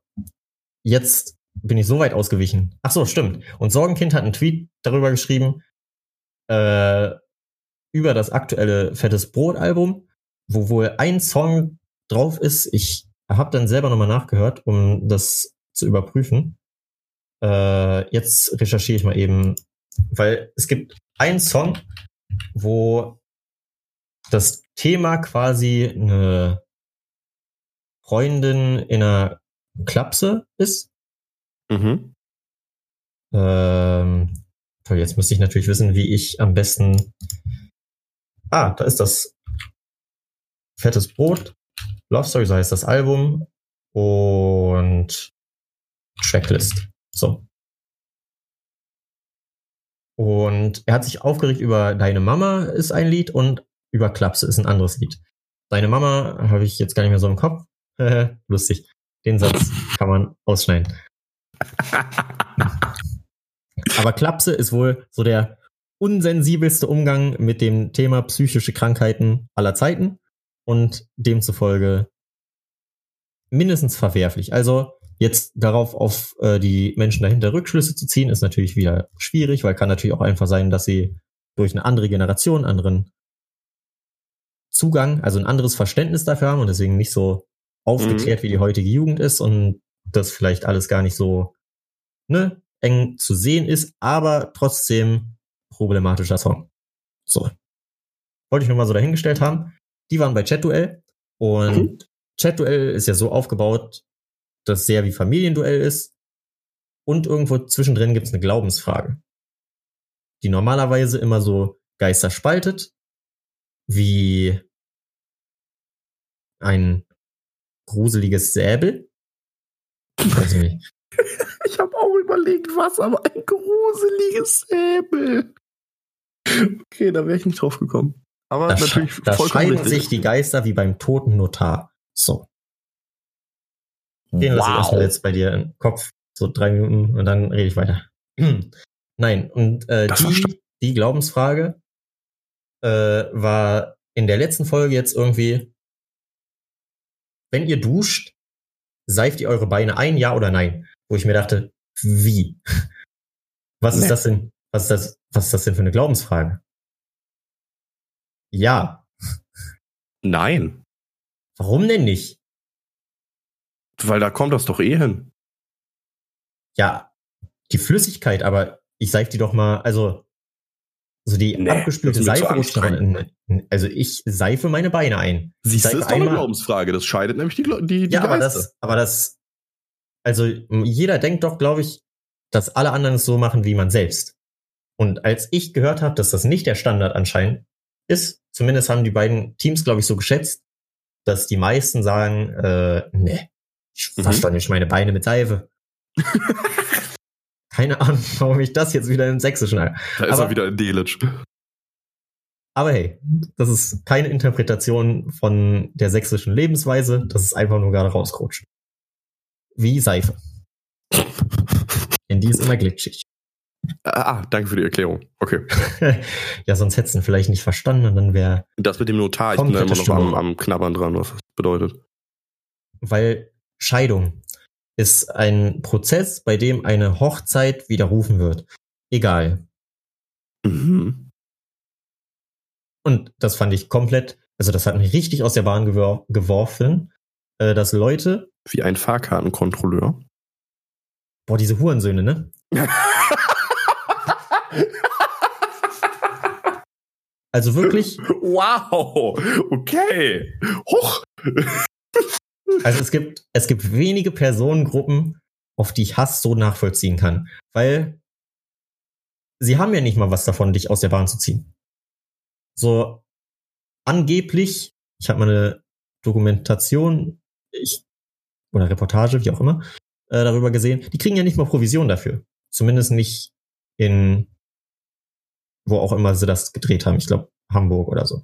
jetzt bin ich so weit ausgewichen. Ach so, stimmt. Und Sorgenkind hat einen Tweet darüber geschrieben, äh, über das aktuelle Fettes Brot Album, wo wohl ein Song drauf ist. Ich habe dann selber nochmal nachgehört, um das zu überprüfen. Äh, jetzt recherchiere ich mal eben, weil es gibt einen Song, wo das Thema quasi eine Freundin in einer Klapse ist. Mhm. Ähm, toll, jetzt müsste ich natürlich wissen, wie ich am besten. Ah, da ist das Fettes Brot. Love Story, so heißt das Album. Und Tracklist. So. Und er hat sich aufgeregt über Deine Mama ist ein Lied und über Klapse ist ein anderes Lied. Deine Mama habe ich jetzt gar nicht mehr so im Kopf. *laughs* Lustig. Den Satz kann man ausschneiden. Aber Klapse ist wohl so der unsensibelste Umgang mit dem Thema psychische Krankheiten aller Zeiten und demzufolge mindestens verwerflich. Also jetzt darauf auf äh, die Menschen dahinter Rückschlüsse zu ziehen, ist natürlich wieder schwierig, weil kann natürlich auch einfach sein, dass sie durch eine andere Generation, anderen Zugang, also ein anderes Verständnis dafür haben und deswegen nicht so aufgeklärt, wie die heutige Jugend ist und das vielleicht alles gar nicht so ne, eng zu sehen ist, aber trotzdem problematischer Song. So. Wollte ich nur mal so dahingestellt haben. Die waren bei Chat-Duell und Mhm. Chat-Duell ist ja so aufgebaut, dass sehr wie Familienduell ist. und irgendwo zwischendrin gibt's eine Glaubensfrage, die normalerweise immer so Geister spaltet, wie ein gruseliges Säbel. Ich weiß nicht. *laughs* Ich habe auch überlegt, was, aber ein gruseliges Säbel. Okay, da wäre ich nicht drauf gekommen. Aber Da, natürlich sch da vollkommen scheiden richtig. sich die Geister wie beim toten Notar. So, den lasse ich erstmal jetzt bei dir im Kopf. So drei Minuten und dann rede ich weiter. *clears throat* Nein, und äh, die, die Glaubensfrage äh, war in der letzten Folge jetzt irgendwie, wenn ihr duscht, seift ihr eure Beine ein, ja oder nein? Wo ich mir dachte, wie? *laughs* Was Nee. ist das denn? Was ist das, was ist das denn für eine Glaubensfrage? Ja. Nein, Warum denn nicht? weil da kommt das doch eh hin. Ja, die Flüssigkeit, aber ich seife die doch mal, also so die Nee, abgespülte Seife in, in, also ich seife meine Beine ein. Siehst du, das ist doch eine Glaubensfrage. Das scheidet nämlich die, die, die Ja, aber Geister. das, aber das, also jeder denkt doch, glaube ich, dass alle anderen es so machen wie man selbst. Und als ich gehört habe, dass das nicht der Standard anscheinend ist, zumindest haben die beiden Teams, glaube ich, so geschätzt, dass die meisten sagen, äh, nee, ich Mhm. wasche doch nicht meine Beine mit Seife. *laughs* Keine Ahnung, warum ich das jetzt wieder im Sächsischen habe. da ist aber- er wieder in Delitzsch. Aber hey, das ist keine Interpretation von der sächsischen Lebensweise, das ist einfach nur gerade rausgerutscht. Wie Seife. *laughs* Denn die ist immer glitschig. Ah, danke für die Erklärung. Okay. *laughs* ja, sonst hättest du ihn vielleicht nicht verstanden und dann wäre, Das mit dem Notar, ich bin da immer noch am, am Knabbern dran, was das bedeutet. weil Scheidung ist ein Prozess, bei dem eine Hochzeit widerrufen wird. Egal. Mhm. Und das fand ich komplett, also das hat mich richtig aus der Bahn gewor geworfen, äh, dass Leute, Wie ein Fahrkartenkontrolleur. boah, diese Hurensöhne, ne? *laughs* *laughs* Also wirklich, wow. Okay. Hoch. Also es gibt, es gibt wenige Personengruppen, auf die ich Hass so nachvollziehen kann. Weil sie haben ja nicht mal was davon, dich aus der Bahn zu ziehen. So angeblich, ich habe mal eine Dokumentation ich, oder Reportage, wie auch immer, äh, darüber gesehen, die kriegen ja nicht mal Provision dafür. Zumindest nicht in wo auch immer sie das gedreht haben. Ich glaube, Hamburg oder so.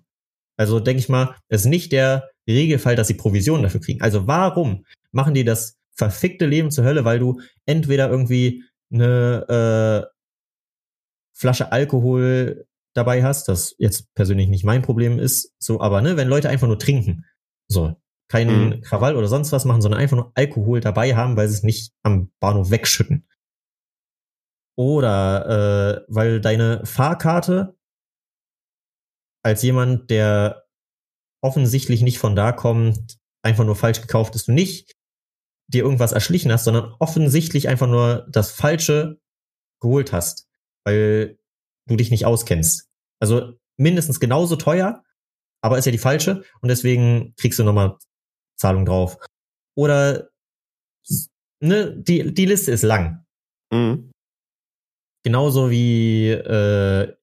Also denke ich mal, ist nicht der Regelfall, dass sie Provisionen dafür kriegen. Also warum machen die das verfickte Leben zur Hölle, weil du entweder irgendwie eine äh, Flasche Alkohol dabei hast, das jetzt persönlich nicht mein Problem ist, so, aber ne, wenn Leute einfach nur trinken, so, keinen Mhm. Krawall oder sonst was machen, sondern einfach nur Alkohol dabei haben, weil sie es nicht am Bahnhof wegschütten. Oder äh, weil deine Fahrkarte als jemand, der offensichtlich nicht von da kommt, einfach nur falsch gekauft ist, du nicht dir irgendwas erschlichen hast, sondern offensichtlich einfach nur das Falsche geholt hast, weil du dich nicht auskennst. Also mindestens genauso teuer, aber ist ja die falsche und deswegen kriegst du nochmal Zahlung drauf. Oder ne, die, die Liste ist lang. Mhm. Genauso wie äh,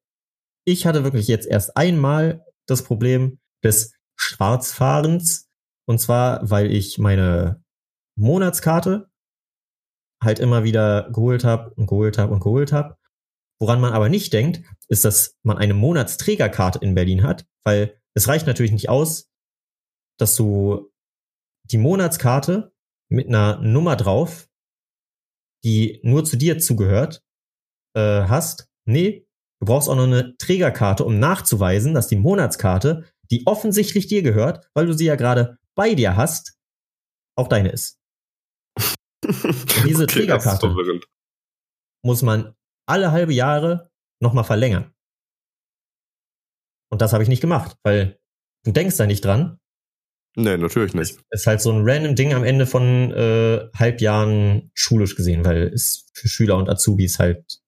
ich hatte wirklich jetzt erst einmal das Problem des Schwarzfahrens. Und zwar, weil ich meine Monatskarte halt immer wieder geholt habe und geholt habe und geholt habe. Woran man aber nicht denkt, ist, dass man eine Monatsträgerkarte in Berlin hat, weil es reicht natürlich nicht aus, dass du die Monatskarte mit einer Nummer drauf, die nur zu dir zugehört, äh, hast. Nee, du brauchst auch noch eine Trägerkarte, um nachzuweisen, dass die Monatskarte, die offensichtlich dir gehört, weil du sie ja gerade bei dir hast, auch deine ist. *laughs* Diese ist Trägerkarte. Muss man alle halbe Jahre nochmal verlängern. Und das habe ich nicht gemacht, weil du denkst da nicht dran. Nee, natürlich nicht. Ist halt so ein random Ding am Ende von äh, Halbjahren schulisch gesehen, weil es für Schüler und Azubis halt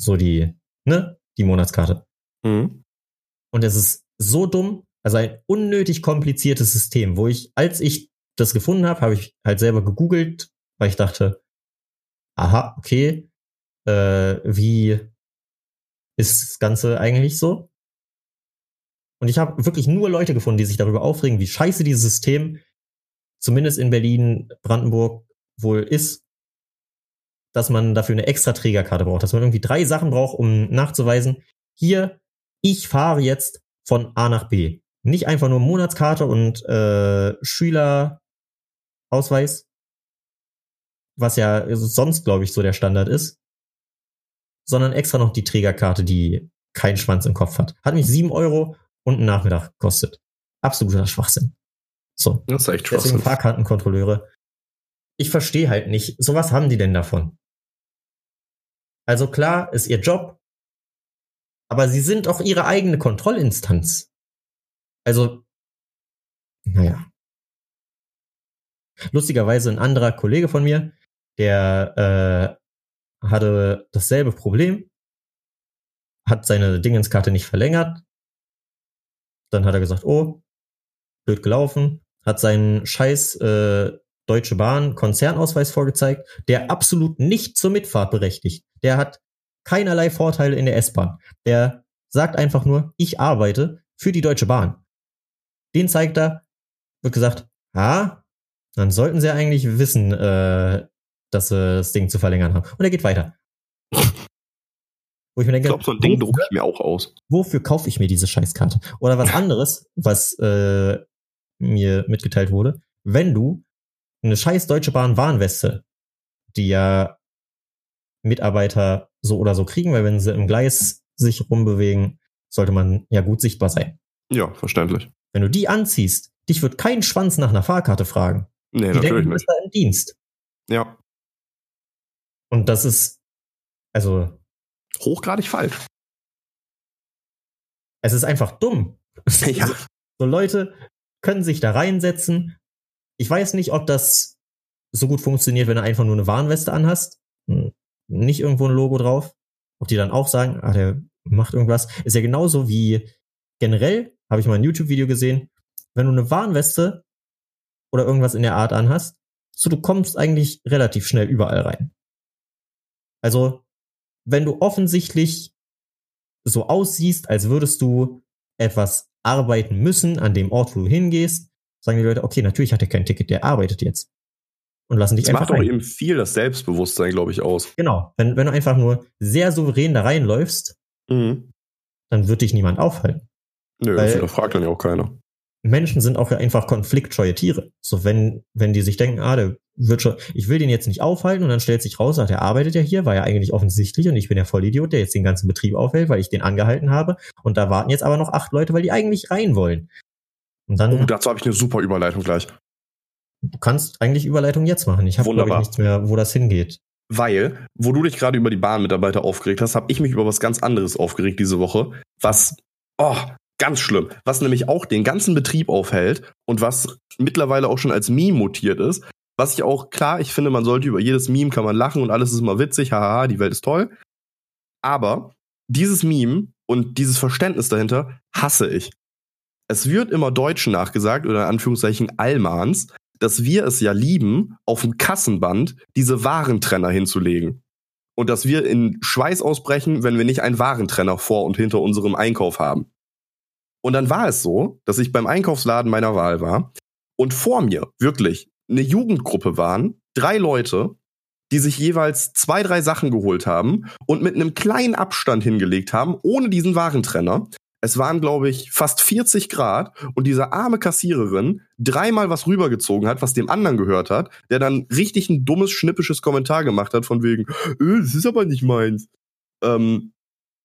so die, ne, die Monatskarte. Mhm. Und es ist so dumm, also ein unnötig kompliziertes System, wo ich, als ich das gefunden habe, habe ich halt selber gegoogelt, weil ich dachte, aha, okay, äh, wie ist das Ganze eigentlich so? Und ich habe wirklich nur Leute gefunden, die sich darüber aufregen, wie scheiße dieses System, zumindest in Berlin, Brandenburg, wohl ist, dass man dafür eine extra Trägerkarte braucht, dass man irgendwie drei Sachen braucht, um nachzuweisen, hier, ich fahre jetzt von A nach B. Nicht einfach nur Monatskarte und äh, Schülerausweis, was ja sonst, glaube ich, so der Standard ist, sondern extra noch die Trägerkarte, die keinen Schwanz im Kopf hat. Hat mich sieben Euro und einen Nachmittag gekostet. Absoluter Schwachsinn. So. Das ist echt Deswegen Schwachsinn. Fahrkartenkontrolleure. Ich verstehe halt nicht, so was haben die denn davon? Also klar, ist ihr Job, aber sie sind auch ihre eigene Kontrollinstanz. Also, naja. Lustigerweise ein anderer Kollege von mir, der äh, hatte dasselbe Problem, hat seine Dingenskarte nicht verlängert. Dann hat er gesagt, oh, blöd gelaufen, hat seinen scheiß äh, Deutsche Bahn Konzernausweis vorgezeigt, der absolut nicht zur Mitfahrt berechtigt. Der hat keinerlei Vorteile in der S-Bahn. Der sagt einfach nur, ich arbeite für die Deutsche Bahn. Den zeigt er, wird gesagt, ah, dann sollten sie eigentlich wissen, äh, dass sie das Ding zu verlängern haben. Und er geht weiter. Wo ich mir denke, Ich glaube, so ein Ding wofür- drucke ich mir auch aus. wofür kaufe ich mir diese Scheißkarte? Oder was *laughs* anderes, was äh, mir mitgeteilt wurde, wenn du eine scheiß Deutsche Bahn Warnweste, die ja Mitarbeiter so oder so kriegen, weil wenn sie im Gleis sich rumbewegen, sollte man ja gut sichtbar sein. Ja, verständlich. Wenn du die anziehst, dich wird kein Schwanz nach einer Fahrkarte fragen. Nee, die natürlich denken, du nicht. bist da im Dienst. Ja. Und das ist, also, Hochgradig falsch. es ist einfach dumm. *laughs* Ja. So Leute können sich da reinsetzen. Ich weiß nicht, ob das so gut funktioniert, wenn du einfach nur eine Warnweste anhast. Hm, Nicht irgendwo ein Logo drauf. Ob die dann auch sagen, ah, der macht irgendwas. Ist ja genauso wie generell, habe ich mal ein YouTube-Video gesehen, wenn du eine Warnweste oder irgendwas in der Art anhast, so du kommst eigentlich relativ schnell überall rein. Also, wenn du offensichtlich so aussiehst, als würdest du etwas arbeiten müssen an dem Ort, wo du hingehst, sagen die Leute, okay, natürlich hat er kein Ticket, der arbeitet jetzt. Und lassen dich Das einfach macht auch rein. eben viel das Selbstbewusstsein, glaube ich, aus. Genau. Wenn, wenn du einfach nur sehr souverän da reinläufst, Mhm. dann wird dich niemand aufhalten. Nö, Weil- das fragt dann ja auch keiner. Menschen sind auch einfach konfliktscheue Tiere. So, wenn, wenn die sich denken, ah, der wird schon, ich will den jetzt nicht aufhalten und dann stellt sich raus, ach, der arbeitet ja hier, war ja eigentlich offensichtlich und ich bin der Vollidiot, der jetzt den ganzen Betrieb aufhält, weil ich den angehalten habe. Und da warten jetzt aber noch acht Leute, weil die eigentlich rein wollen. Und dann, Oh, dazu habe ich eine super Überleitung gleich. du kannst eigentlich Überleitung jetzt machen. Ich habe, glaube ich, nichts mehr, wo das hingeht. Weil, wo du dich gerade über die Bahnmitarbeiter aufgeregt hast, habe ich mich über was ganz anderes aufgeregt diese Woche, was, oh, ganz schlimm, was nämlich auch den ganzen Betrieb aufhält und was mittlerweile auch schon als Meme mutiert ist. Was ich auch, klar, ich finde, man sollte über jedes Meme kann man lachen und alles ist immer witzig, haha, die Welt ist toll. Aber dieses Meme und dieses Verständnis dahinter hasse ich. Es wird immer Deutschen nachgesagt, oder in Anführungszeichen Allmans, dass wir es ja lieben, auf dem Kassenband diese Warentrenner hinzulegen. Und dass wir in Schweiß ausbrechen, wenn wir nicht einen Warentrenner vor und hinter unserem Einkauf haben. Und dann war es so, dass ich beim Einkaufsladen meiner Wahl war und vor mir wirklich eine Jugendgruppe waren, drei Leute, die sich jeweils zwei, drei Sachen geholt haben und mit einem kleinen Abstand hingelegt haben, ohne diesen Warentrenner. Es waren, glaube ich, fast 40 Grad und diese arme Kassiererin dreimal was rübergezogen hat, was dem anderen gehört hat, der dann richtig ein dummes, schnippisches Kommentar gemacht hat, von wegen, äh, das ist aber nicht meins. Ähm,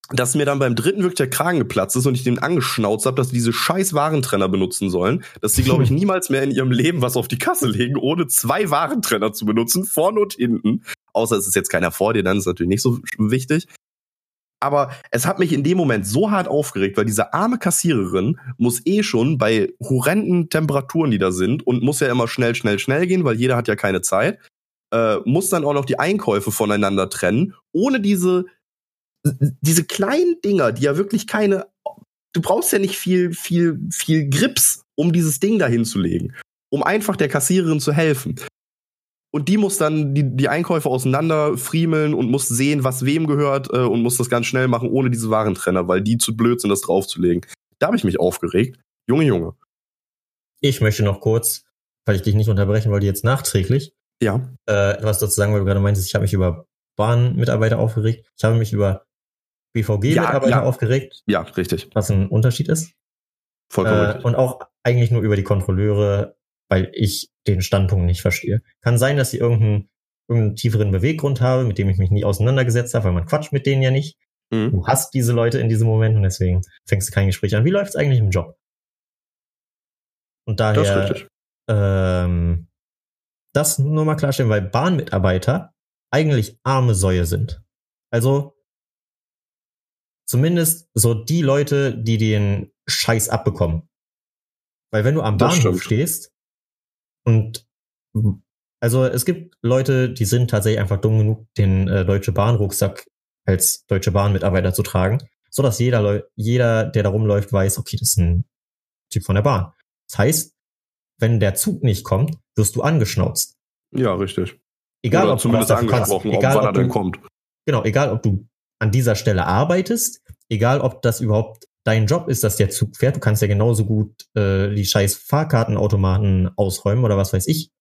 dass mir dann beim dritten wirklich der Kragen geplatzt ist und ich den angeschnauzt habe, dass sie diese scheiß Warentrenner benutzen sollen, dass sie, glaube ich, *laughs* niemals mehr in ihrem Leben was auf die Kasse legen, ohne zwei Warentrenner zu benutzen, vorne und hinten. Außer es ist jetzt keiner vor dir, dann ist es natürlich nicht so wichtig. Aber es hat mich in dem Moment so hart aufgeregt, weil diese arme Kassiererin muss eh schon bei horrenden Temperaturen, die da sind, und muss ja immer schnell, schnell, schnell gehen, weil jeder hat ja keine Zeit, äh, muss dann auch noch die Einkäufe voneinander trennen, ohne diese, diese kleinen Dinger, die ja wirklich keine, du brauchst ja nicht viel, viel, viel Grips, um dieses Ding da hinzulegen, um einfach der Kassiererin zu helfen. Und die muss dann die, die Einkäufe auseinander friemeln und muss sehen, was wem gehört äh, und muss das ganz schnell machen, ohne diese Warentrenner, weil die zu blöd sind, das draufzulegen. Da habe ich mich aufgeregt. Junge, Junge. Ich möchte noch kurz, weil ich dich nicht unterbrechen wollte, jetzt nachträglich, Ja. äh, etwas dazu sagen, weil du gerade meintest, ich habe mich über Bahnmitarbeiter aufgeregt. Ich habe mich über BVG-Mitarbeiter Ja, ja. aufgeregt, Ja, richtig. was ein Unterschied ist. Vollkommen Äh, richtig. und auch eigentlich nur über die Kontrolleure, weil ich den Standpunkt nicht verstehe. Kann sein, dass sie irgendeinen, irgendeinen tieferen Beweggrund habe, mit dem ich mich nie auseinandergesetzt habe, weil man quatscht mit denen ja nicht. Mhm. Du hast diese Leute in diesem Moment und deswegen fängst du kein Gespräch an. Wie läuft's eigentlich im Job? Und Das daher richtig. ähm, das nur mal klarstellen, weil Bahnmitarbeiter eigentlich arme Säue sind. Also zumindest so die Leute, die den Scheiß abbekommen. Weil wenn du am Das Bahnhof stimmt. stehst und also es gibt Leute, die sind tatsächlich einfach dumm genug, den äh, Deutsche Bahn Rucksack als Deutsche Bahn Mitarbeiter zu tragen, so dass jeder Leu jeder, der da rumläuft, weiß, okay, das ist ein Typ von der Bahn. Das heißt, wenn der Zug nicht kommt, wirst du angeschnauzt. Ja, richtig. Egal, Oder ob du zumindest dafür kannst. angesprochen, ob Egal, wann er ob denn du, kommt. genau, egal, ob du an dieser Stelle arbeitest, egal, ob das überhaupt dein Job ist, dass der Zug fährt. Du kannst ja genauso gut äh, die scheiß Fahrkartenautomaten ausräumen oder was weiß ich.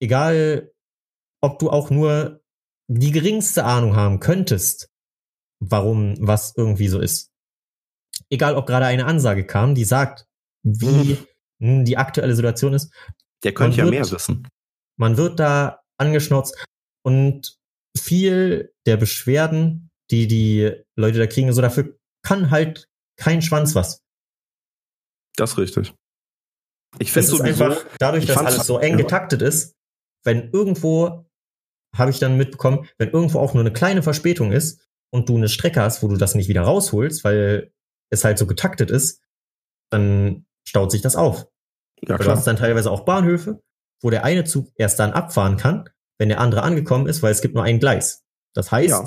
Egal, ob du auch nur die geringste Ahnung haben könntest, warum was irgendwie so ist. Egal, ob gerade eine Ansage kam, die sagt, wie *laughs* nun die aktuelle Situation ist, Der könnte ja mehr wissen. man wird da angeschnauzt und viel der Beschwerden, die die Leute da kriegen, so dafür kann halt kein Schwanz was. Das ist richtig. Ich Es finde sowieso, einfach dadurch, dass alles so eng getaktet ist, wenn irgendwo, habe ich dann mitbekommen, wenn irgendwo auch nur eine kleine Verspätung ist und du eine Strecke hast, wo du das nicht wieder rausholst, weil es halt so getaktet ist, dann staut sich das auf. ja Du hast klar. dann teilweise auch Bahnhöfe, wo der eine Zug erst dann abfahren kann, wenn der andere angekommen ist, weil es gibt nur ein Gleis. Das heißt, Ja.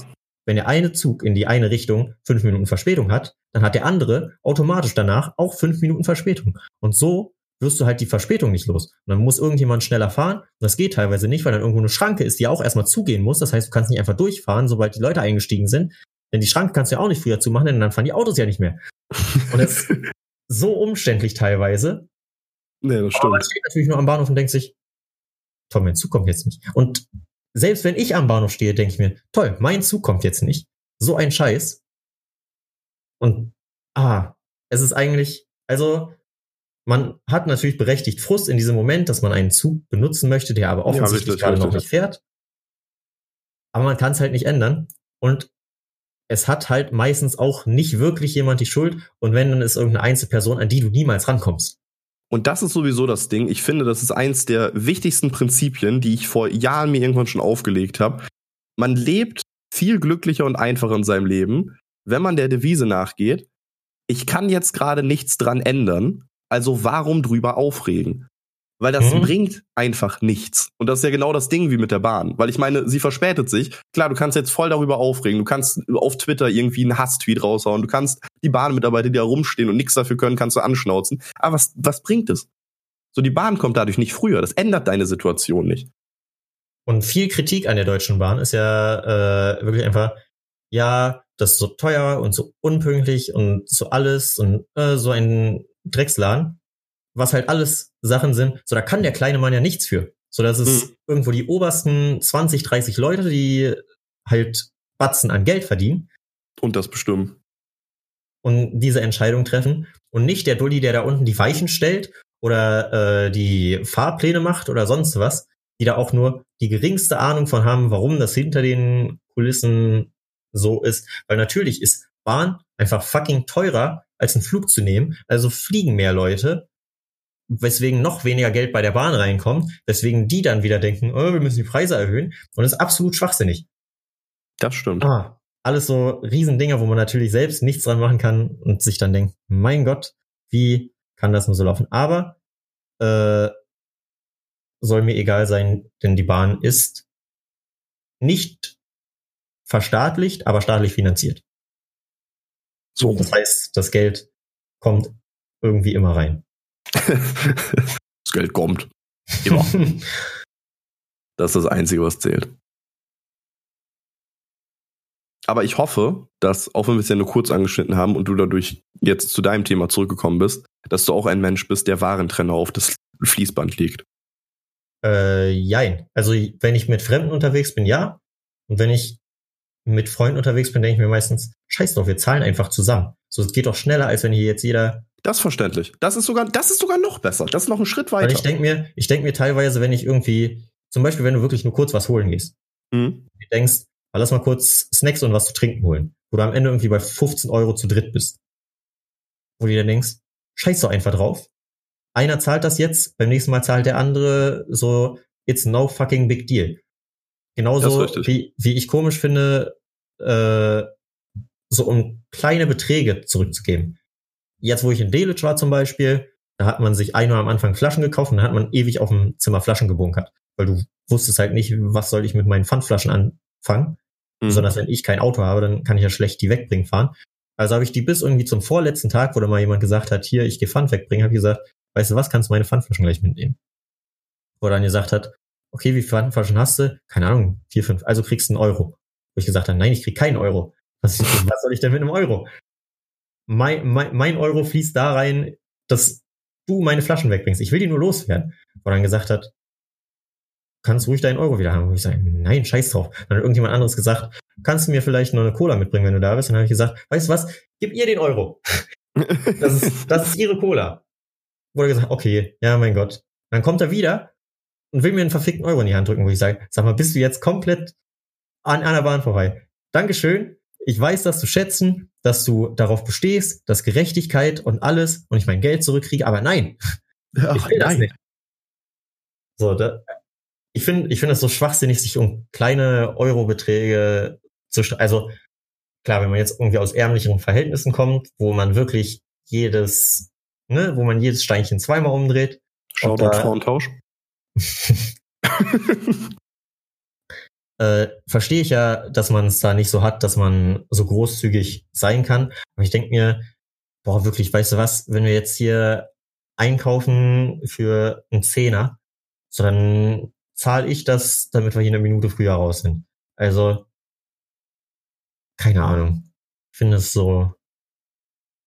Wenn der eine Zug in die eine Richtung fünf Minuten Verspätung hat, dann hat der andere automatisch danach auch fünf Minuten Verspätung. Und so wirst du halt die Verspätung nicht los. Und dann muss irgendjemand schneller fahren. Und das geht teilweise nicht, weil dann irgendwo eine Schranke ist, die auch erstmal zugehen muss. Das heißt, du kannst nicht einfach durchfahren, sobald die Leute eingestiegen sind. Denn die Schranke kannst du ja auch nicht früher zumachen, denn dann fahren die Autos ja nicht mehr. Und das ist *laughs* so umständlich teilweise. Nee, das Aber man stimmt. steht natürlich nur am Bahnhof und denkt sich, toll, mein Zug kommt jetzt nicht. Und selbst wenn ich am Bahnhof stehe, denke ich mir, toll, mein Zug kommt jetzt nicht. So ein Scheiß. Und ah, es ist eigentlich, also man hat natürlich berechtigt Frust in diesem Moment, dass man einen Zug benutzen möchte, der aber offensichtlich richtig, gerade noch nicht fährt. Aber man kann es halt nicht ändern. Und es hat halt meistens auch nicht wirklich jemand die Schuld. Und wenn, dann ist irgendeine Einzelperson, an die du niemals rankommst. Und das ist sowieso das Ding. Ich finde, das ist eins der wichtigsten Prinzipien, die ich vor Jahren mir irgendwann schon aufgelegt habe. Man lebt viel glücklicher und einfacher in seinem Leben, wenn man der Devise nachgeht. Ich kann jetzt gerade nichts dran ändern, also warum drüber aufregen? Weil das Mhm. bringt einfach nichts. Und das ist ja genau das Ding wie mit der Bahn. Weil ich meine, sie verspätet sich. Klar, du kannst jetzt voll darüber aufregen. Du kannst auf Twitter irgendwie einen Hass-Tweet raushauen. Du kannst die Bahnmitarbeiter, die da rumstehen und nichts dafür können, kannst du anschnauzen. Aber was, was bringt es? So, die Bahn kommt dadurch nicht früher. Das ändert deine Situation nicht. Und viel Kritik an der Deutschen Bahn ist ja äh, wirklich einfach, ja, das ist so teuer und so unpünktlich und so alles und äh, so ein Drecksladen, was halt alles Sachen sind, so da kann der kleine Mann ja nichts für. So dass es Hm. irgendwo die obersten 20, 30 Leute, die halt Batzen an Geld verdienen Und das bestimmen. und diese Entscheidung treffen und nicht der Dulli, der da unten die Weichen stellt oder äh, die Fahrpläne macht oder sonst was, die da auch nur die geringste Ahnung von haben, warum das hinter den Kulissen so ist. Weil natürlich ist Bahn einfach fucking teurer, als einen Flug zu nehmen. Also fliegen mehr Leute, weswegen noch weniger Geld bei der Bahn reinkommt, weswegen die dann wieder denken, oh, wir müssen die Preise erhöhen. Und das ist absolut schwachsinnig. Das stimmt. Ah, alles so Riesendinger, wo man natürlich selbst nichts dran machen kann und sich dann denkt, mein Gott, wie kann das nur so laufen? Aber äh, soll mir egal sein, denn die Bahn ist nicht verstaatlicht, aber staatlich finanziert. So. Das heißt, das Geld kommt irgendwie immer rein. *laughs* das Geld kommt. Immer. *laughs* Das ist das Einzige, was zählt. Aber ich hoffe, dass, auch wenn wir es ja nur kurz angeschnitten haben und du dadurch jetzt zu deinem Thema zurückgekommen bist, dass du auch ein Mensch bist, der Warentrenner auf das Fließband legt. Äh, jein. Also wenn ich mit Fremden unterwegs bin, ja. Und wenn ich mit Freunden unterwegs bin, denke ich mir meistens, scheiß drauf, wir zahlen einfach zusammen. So, es geht doch schneller, als wenn hier jetzt jeder. Das ist verständlich. Das ist sogar, das ist sogar noch besser. Das ist noch ein Schritt weiter. Weil ich denke mir, ich denke mir teilweise, wenn ich irgendwie, zum Beispiel, wenn du wirklich nur kurz was holen gehst, Mhm. du denkst, ah, lass mal kurz Snacks und was zu trinken holen, wo du am Ende irgendwie bei 15 Euro zu dritt bist. Wo du dir denkst, scheiß doch einfach drauf. Einer zahlt das jetzt, beim nächsten Mal zahlt der andere so, it's no fucking big deal. Genauso wie, wie ich komisch finde, äh, so um kleine Beträge zurückzugeben. Jetzt, wo ich in Delitzsch war zum Beispiel, da hat man sich einmal am Anfang Flaschen gekauft und dann hat man ewig auf dem Zimmer Flaschen gebunkert. Weil du wusstest halt nicht, was soll ich mit meinen Pfandflaschen anfangen. Mhm. Besonders wenn ich kein Auto habe, dann kann ich ja schlecht die wegbringen fahren. Also habe ich die bis irgendwie zum vorletzten Tag, wo dann mal jemand gesagt hat, hier, ich gehe Pfand wegbringen, habe ich gesagt, weißt du was, kannst du meine Pfandflaschen gleich mitnehmen. Wo er dann gesagt hat, okay, wie viele Pfandflaschen hast du? Keine Ahnung, vier, fünf, also kriegst du einen Euro. Wo ich gesagt habe, nein, ich krieg keinen Euro. Was, *laughs* was soll ich denn mit einem Euro? Mein, mein, mein Euro fließt da rein, dass du meine Flaschen wegbringst. Ich will die nur loswerden. Er dann gesagt hat, kannst ruhig deinen Euro wieder haben. Wo ich sage, nein, scheiß drauf. Dann hat irgendjemand anderes gesagt, kannst du mir vielleicht noch eine Cola mitbringen, wenn du da bist? Und dann habe ich gesagt, weißt du was, gib ihr den Euro. *laughs* Das ist, das ist ihre Cola. Wurde gesagt, okay, ja, mein Gott. Dann kommt er wieder und will mir einen verfickten Euro in die Hand drücken, wo ich sage, sag mal, bist du jetzt komplett an einer Bahn vorbei? Dankeschön. Ich weiß das zu schätzen, dass du darauf bestehst, dass Gerechtigkeit und alles und ich mein Geld zurückkriege, aber nein, Ach, ich will das nein. nicht. So, da, ich finde, ich finde es so schwachsinnig, sich um kleine Eurobeträge zu, stre- also klar, wenn man jetzt irgendwie aus ärmlicheren Verhältnissen kommt, wo man wirklich jedes, ne, wo man jedes Steinchen zweimal umdreht, Shoutout Frauentausch. *laughs* äh, verstehe ich ja, dass man es da nicht so hat, dass man so großzügig sein kann. Aber ich denke mir, boah, wirklich, weißt du was, wenn wir jetzt hier einkaufen für einen Zehner, so dann zahle ich das, damit wir hier eine Minute früher raus sind. Also, keine Ahnung. Ich finde es so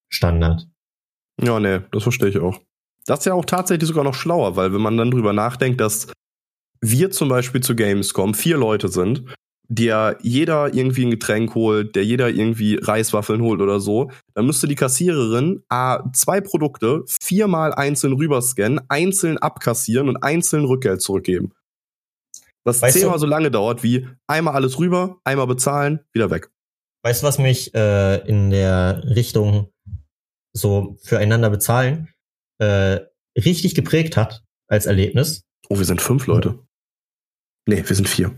Standard. Ja, nee, das verstehe ich auch. Das ist ja auch tatsächlich sogar noch schlauer, weil wenn man dann drüber nachdenkt, dass wir zum Beispiel zu Gamescom vier Leute sind, der jeder irgendwie ein Getränk holt, der jeder irgendwie Reiswaffeln holt oder so, dann müsste die Kassiererin A, zwei Produkte viermal einzeln rüberscannen, einzeln abkassieren und einzeln Rückgeld zurückgeben. Was Weißt du- zehnmal so lange dauert wie einmal alles rüber, einmal bezahlen, wieder weg. Weißt du, was mich äh, in der Richtung so füreinander bezahlen äh, richtig geprägt hat als Erlebnis? Oh, wir sind fünf Leute. Nee, wir sind vier.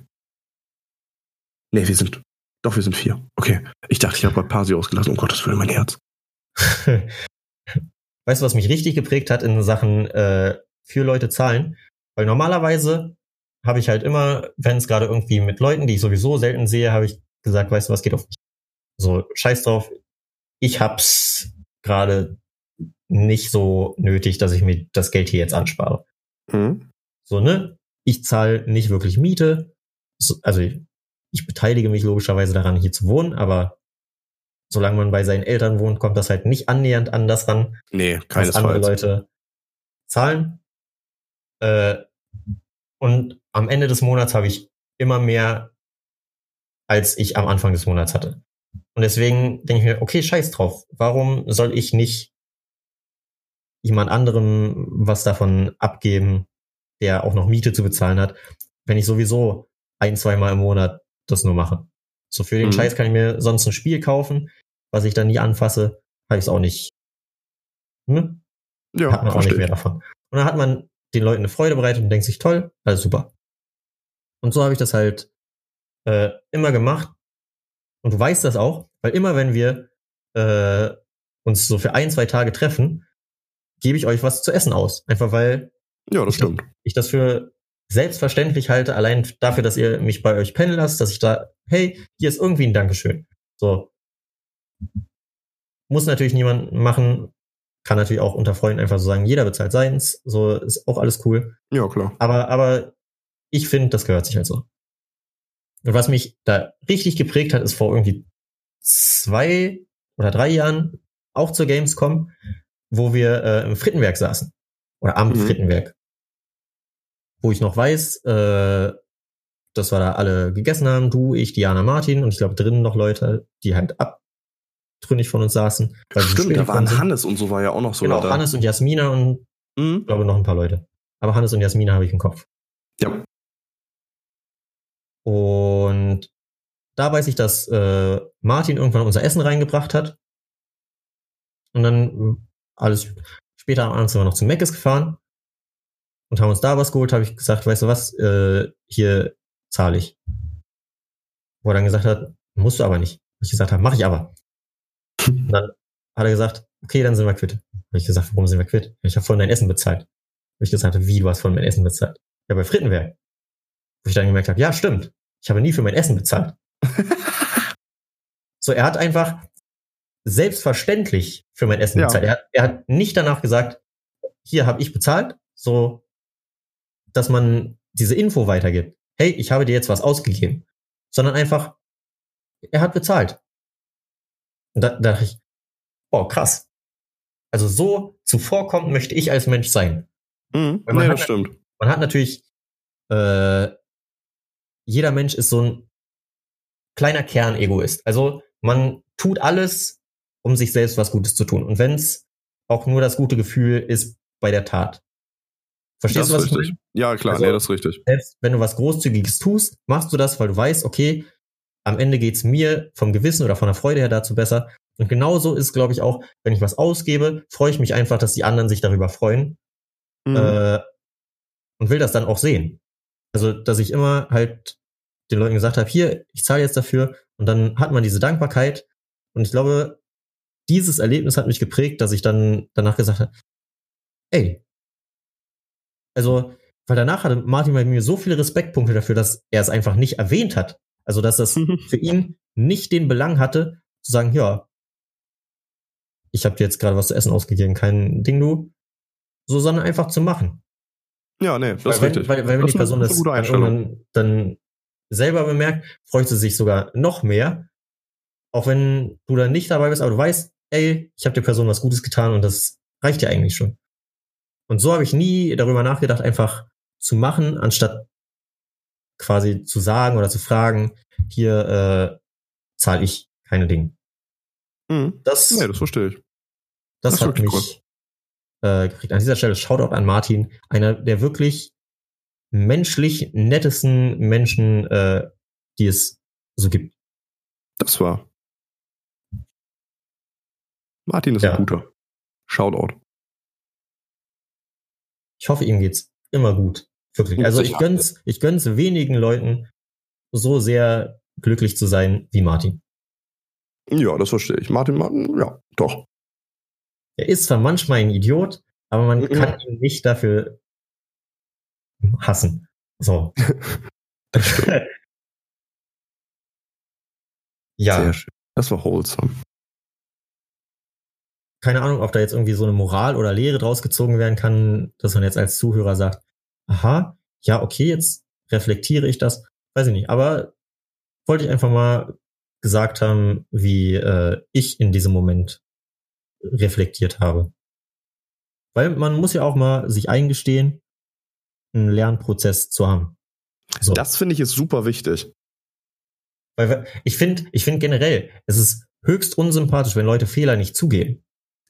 Nee, wir sind. Doch, wir sind vier. Okay. Ich dachte, ich habe bei Pasi ausgelassen. Um Gottes Willen, mein Herz. *laughs* weißt du, was mich richtig geprägt hat in Sachen äh, für Leute zahlen? Weil normalerweise habe ich halt immer, wenn es gerade irgendwie mit Leuten, die ich sowieso selten sehe, habe ich gesagt, weißt du was, geht auf mich. So, scheiß drauf, ich hab's gerade nicht so nötig, dass ich mir das Geld hier jetzt anspare. Hm? So, ne? Ich zahle nicht wirklich Miete. So, also ich, ich beteilige mich logischerweise daran, hier zu wohnen, aber solange man bei seinen Eltern wohnt, kommt das halt nicht annähernd an das ran, Nee, was andere. Leute zahlen. Äh, und am Ende des Monats habe ich immer mehr, als ich am Anfang des Monats hatte. Und deswegen denke ich mir, okay, scheiß drauf. Warum soll ich nicht jemand anderem was davon abgeben, der auch noch Miete zu bezahlen hat, wenn ich sowieso ein, zweimal im Monat das nur mache? So für den Mhm. Scheiß kann ich mir sonst ein Spiel kaufen, was ich dann nie anfasse, habe ich es auch nicht. Ne? Ja, hat man auch nicht mehr davon. Und dann hat man den Leuten eine Freude bereitet und denkt sich, toll, alles super. Und so habe ich das halt äh, immer gemacht. Und du weißt das auch, weil immer wenn wir äh, uns so für ein, zwei Tage treffen, gebe ich euch was zu essen aus. Einfach weil Ja, das Ich stimmt. ich das für selbstverständlich halte, allein dafür, dass ihr mich bei euch pennen lasst, dass ich da, hey, hier ist irgendwie ein Dankeschön. So. Muss natürlich niemand machen, kann natürlich auch unter Freunden einfach so sagen, jeder bezahlt seins, so ist auch alles cool. Ja, klar. Aber, aber ich finde, das gehört sich halt so. Und was mich da richtig geprägt hat, ist vor irgendwie zwei oder drei Jahren auch zur Gamescom, wo wir äh, im Frittenwerk saßen. Oder am Mhm. Frittenwerk. Wo ich noch weiß, äh, dass wir da alle gegessen haben, du, ich, Diana, Martin und ich glaube drinnen noch Leute, die halt abtrünnig von uns saßen. Stimmt, da waren. Hannes und so war ja auch noch sogar Genau, da. Hannes und Jasmina und Mhm. ich glaube noch ein paar Leute. Aber Hannes und Jasmina habe ich im Kopf. Ja. Und da weiß ich, dass äh, Martin irgendwann unser Essen reingebracht hat. Und dann äh, alles später am Abend sind wir noch zu Meckes gefahren und haben uns da was geholt, habe ich gesagt, weißt du was, äh, hier zahle ich. Wo er dann gesagt hat, musst du aber nicht. Wo ich gesagt habe, mache ich aber. Und dann hat er gesagt, okay, dann sind wir quitt. Habe ich gesagt, warum sind wir quitt? Ich habe vorhin dein Essen bezahlt. Wo ich gesagt habe, wie, du hast vorhin mein Essen bezahlt? Ja, bei Frittenwerk. Wo ich dann gemerkt habe, ja, stimmt. Ich habe nie für mein Essen bezahlt. *laughs* So, er hat einfach selbstverständlich für mein Essen Ja. bezahlt. Er, hat- er hat nicht danach gesagt, hier habe ich bezahlt, so, dass man diese Info weitergibt. Hey, ich habe dir jetzt was ausgegeben. Sondern einfach, er hat bezahlt. Und da, da dachte ich, oh, krass. Also so zuvorkommt möchte ich als Mensch sein. Mhm. Man Nee, hat das stimmt. Man hat natürlich, äh, jeder Mensch ist so ein kleiner Kernegoist. Also man tut alles, um sich selbst was Gutes zu tun. Und wenn es auch nur das gute Gefühl ist bei der Tat. Verstehst Das du, was ist ich richtig. meine? Ja, klar, Also- nee, das ist richtig. Selbst wenn du was Großzügiges tust, machst du das, weil du weißt, okay, am Ende geht's mir vom Gewissen oder von der Freude her dazu besser. Und genauso ist, glaube ich, auch, wenn ich was ausgebe, freue ich mich einfach, dass die anderen sich darüber freuen Mhm. äh, und will das dann auch sehen. Also, dass ich immer halt den Leuten gesagt habe, hier, ich zahle jetzt dafür und dann hat man diese Dankbarkeit und ich glaube, dieses Erlebnis hat mich geprägt, dass ich dann danach gesagt habe, ey, also, weil danach hatte Martin bei mir so viele Respektpunkte dafür, dass er es einfach nicht erwähnt hat. Also, dass das *laughs* für ihn nicht den Belang hatte, zu sagen, ja, ich habe dir jetzt gerade was zu essen ausgegeben, kein Ding, du. So, sondern einfach zu machen. ja, nee, das weil, ist wenn, richtig. weil, weil wenn die Person das das dann dann selber bemerkt, freut sie sich sogar noch mehr. Auch wenn du dann nicht dabei bist, aber du weißt, ey, ich habe der Person was Gutes getan und das reicht ja eigentlich schon. Und so habe ich nie darüber nachgedacht, einfach zu machen, anstatt quasi zu sagen oder zu fragen, hier äh, zahle ich keine Dinge. Mhm. Das, Nee, das verstehe ich. das, das hat mich äh, gekriegt. An dieser Stelle Shoutout an Martin, einer der wirklich menschlich nettesten Menschen, äh, die es so gibt. Das war. Martin ist Ja. ein guter. Shoutout. Ich hoffe, ihm geht's immer gut. Wirklich. Also ich gönn's, ich gönn's wenigen Leuten, so sehr glücklich zu sein wie Martin. Ja, das verstehe ich. Martin, Martin, ja, doch. Er ist zwar manchmal ein Idiot, aber man Mhm. kann ihn nicht dafür hassen. So. *laughs* *laughs* Ja. Sehr schön. Das war wholesome. Keine Ahnung, ob da jetzt irgendwie so eine Moral oder Lehre draus gezogen werden kann, dass man jetzt als Zuhörer sagt, aha, ja, okay, jetzt reflektiere ich das. Weiß ich nicht. Aber wollte ich einfach mal gesagt haben, wie äh, ich in diesem Moment reflektiert habe. Weil man muss ja auch mal sich eingestehen, einen Lernprozess zu haben. So. Das finde ich ist super wichtig. Weil ich finde, ich finde generell, es ist höchst unsympathisch, wenn Leute Fehler nicht zugeben.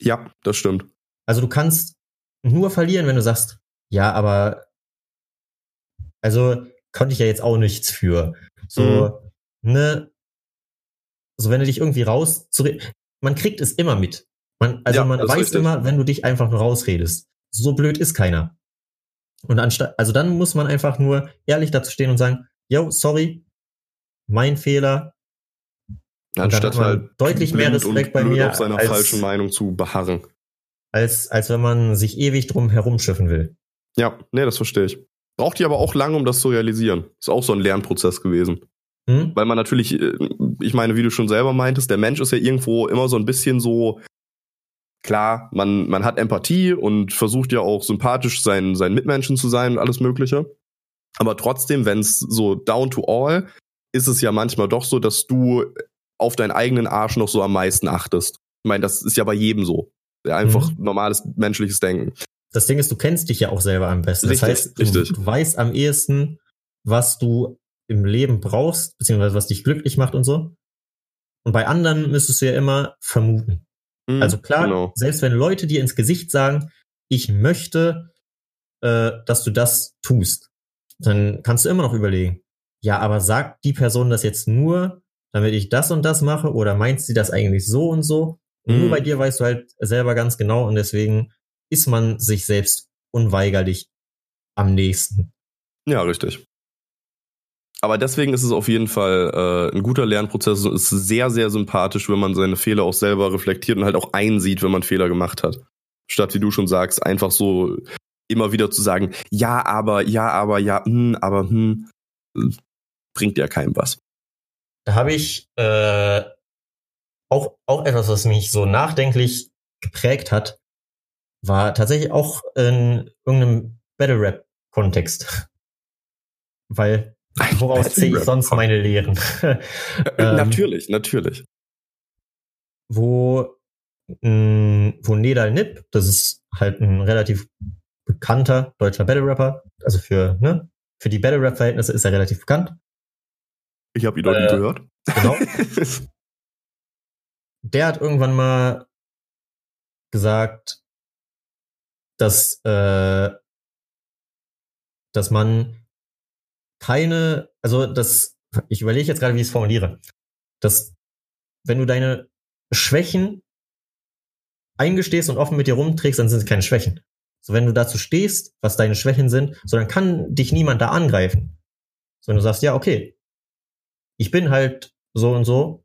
Ja, das stimmt. Also du kannst nur verlieren, wenn du sagst, ja, aber also konnte ich ja jetzt auch nichts für. So, ne, so wenn du dich irgendwie raus, man kriegt es immer mit. Man, also Ja, man weiß immer, wenn du dich einfach nur rausredest. So blöd ist keiner. Und anstatt, also dann muss man einfach nur ehrlich dazu stehen und sagen, yo, sorry, mein Fehler. Anstatt halt deutlich mehr Respekt bei mir auf seiner als- falschen Meinung zu beharren. als, als wenn man sich ewig drum herumschiffen will. Ja, nee, das verstehe ich. Braucht die aber auch lange, um das zu realisieren. Ist auch so ein Lernprozess gewesen. Hm? Weil man natürlich, äh, ich meine, wie du schon selber meintest, der Mensch ist ja irgendwo immer so ein bisschen so, klar, man, man hat Empathie und versucht ja auch sympathisch seinen, seinen Mitmenschen zu sein und alles Mögliche. Aber trotzdem, wenn es so down to all, ist es ja manchmal doch so, dass du auf deinen eigenen Arsch noch so am meisten achtest. Ich meine, das ist ja bei jedem so. Einfach mhm. normales menschliches Denken. Das Ding ist, du kennst dich ja auch selber am besten. Richtig, das heißt, du, du weißt am ehesten, was du im Leben brauchst, beziehungsweise was dich glücklich macht und so. Und bei anderen müsstest du ja immer vermuten. Mhm, Also klar, genau. selbst wenn Leute dir ins Gesicht sagen, ich möchte, äh, dass du das tust, dann kannst du immer noch überlegen, ja, aber sagt die Person das jetzt nur, damit ich das und das mache, oder meint sie das eigentlich so und so? Und Mhm. nur bei dir weißt du halt selber ganz genau und deswegen ist man sich selbst unweigerlich am nächsten. Ja, richtig. Aber deswegen ist es auf jeden Fall äh, ein guter Lernprozess und ist sehr, sehr sympathisch, wenn man seine Fehler auch selber reflektiert und halt auch einsieht, wenn man Fehler gemacht hat. Statt, wie du schon sagst, einfach so immer wieder zu sagen, ja, aber, ja, aber, ja, hm, aber, hm, bringt ja keinem was. Da habe ich äh, auch, auch etwas, was mich so nachdenklich geprägt hat, war tatsächlich auch in irgendeinem Battle Rap Kontext. *laughs* Weil woraus ziehe ich sonst meine Lehren? Äh, *laughs* Ähm, natürlich, natürlich. wo, mh, wo Nedal Nip, das ist halt ein relativ bekannter deutscher Battle Rapper, also für, ne, für die Battle Rap Verhältnisse ist er relativ bekannt. Ich habe ihn noch nie äh, gehört. Genau. *laughs* der hat irgendwann mal gesagt, dass, äh, dass man keine, also das, ich überlege jetzt gerade, wie ich es formuliere, dass wenn du deine Schwächen eingestehst und offen mit dir rumträgst, dann sind es keine Schwächen. So, wenn du dazu stehst, was deine Schwächen sind, so dann kann dich niemand da angreifen. So, wenn du sagst, ja, okay, ich bin halt so und so,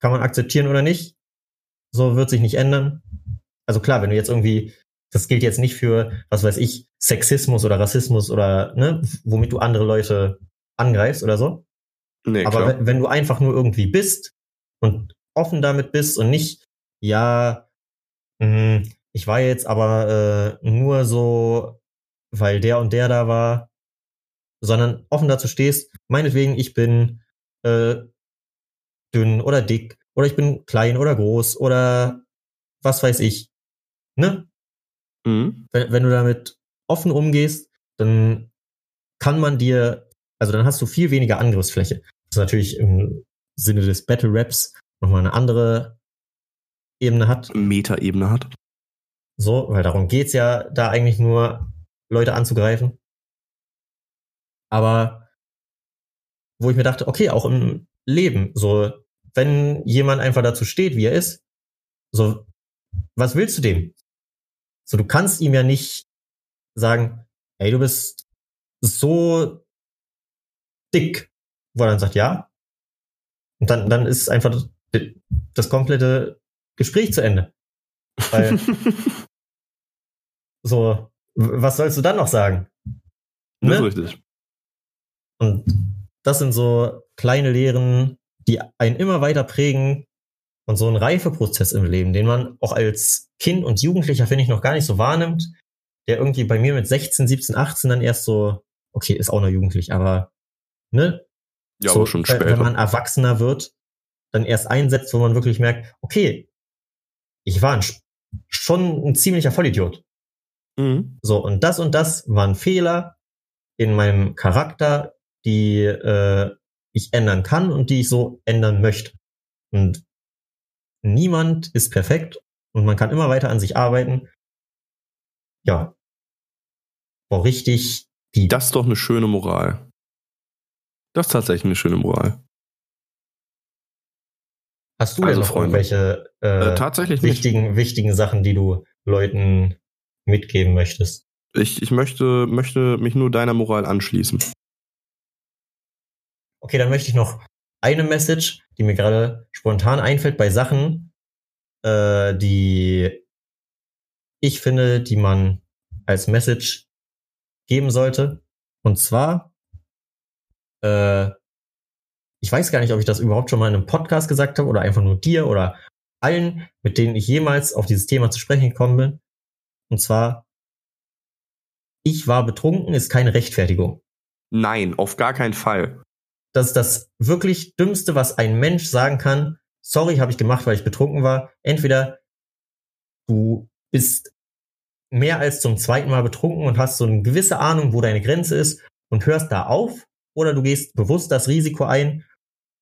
kann man akzeptieren oder nicht, so wird sich nicht ändern. Also klar, wenn du jetzt irgendwie, das gilt jetzt nicht für, was weiß ich, Sexismus oder Rassismus oder, ne, womit du andere Leute angreifst oder so. nee, Aber klar. wenn, wenn du einfach nur irgendwie bist und offen damit bist und nicht, ja, mh, ich war jetzt aber äh, nur so, weil der und der da war, sondern offen dazu stehst, meinetwegen, ich bin äh, dünn oder dick oder ich bin klein oder groß oder was weiß ich. Ne? Mhm. wenn, wenn du damit offen umgehst, dann kann man dir, also dann hast du viel weniger Angriffsfläche. Das ist natürlich im Sinne des Battle Raps nochmal eine andere Ebene hat. Metaebene hat. So, weil darum geht's ja, da eigentlich nur Leute anzugreifen. Aber wo ich mir dachte, okay, auch im Leben, so, wenn jemand einfach dazu steht, wie er ist, so, was willst du dem? So, du kannst ihm ja nicht sagen, ey, du bist so dick, wo er dann sagt, ja. Und dann, dann ist einfach das, das komplette Gespräch zu Ende. Weil, *laughs* so, was sollst du dann noch sagen? Das Ne? ist richtig. Und das sind so kleine Lehren, die einen immer weiter prägen und so ein Reifeprozess im Leben, den man auch als Kind und Jugendlicher, finde ich, noch gar nicht so wahrnimmt, der irgendwie bei mir mit 16, 17, 18 dann erst so, okay, ist auch noch jugendlich, aber ne? Ja, so, aber schon wenn- Wenn man später. erwachsener wird, dann erst einsetzt, wo man wirklich merkt, okay, ich war ein, schon ein ziemlicher Vollidiot. Mhm. So, und das und das waren Fehler in meinem Charakter, die äh, ich ändern kann und die ich so ändern möchte. Und niemand ist perfekt und man kann immer weiter an sich arbeiten. Ja. Boah, richtig die Das ist doch eine schöne Moral. Das ist tatsächlich eine schöne Moral. Hast du denn also, noch Freunde. irgendwelche äh, Äh, nicht. wichtigen, wichtigen Sachen, die du Leuten mitgeben möchtest? Ich, ich möchte, möchte mich nur deiner Moral anschließen. Okay, dann möchte ich noch eine Message, die mir gerade spontan einfällt bei Sachen, äh, die ich finde, die man als Message geben sollte. Und zwar, äh, ich weiß gar nicht, ob ich das überhaupt schon mal in einem Podcast gesagt habe oder einfach nur dir oder allen, mit denen ich jemals auf dieses Thema zu sprechen gekommen bin. Und zwar, ich war betrunken ist keine Rechtfertigung. Nein, auf gar keinen Fall. Das ist das wirklich Dümmste, was ein Mensch sagen kann. Sorry, habe ich gemacht, weil ich betrunken war. Entweder du bist mehr als zum zweiten Mal betrunken und hast so eine gewisse Ahnung, wo deine Grenze ist und hörst da auf, oder du gehst bewusst das Risiko ein,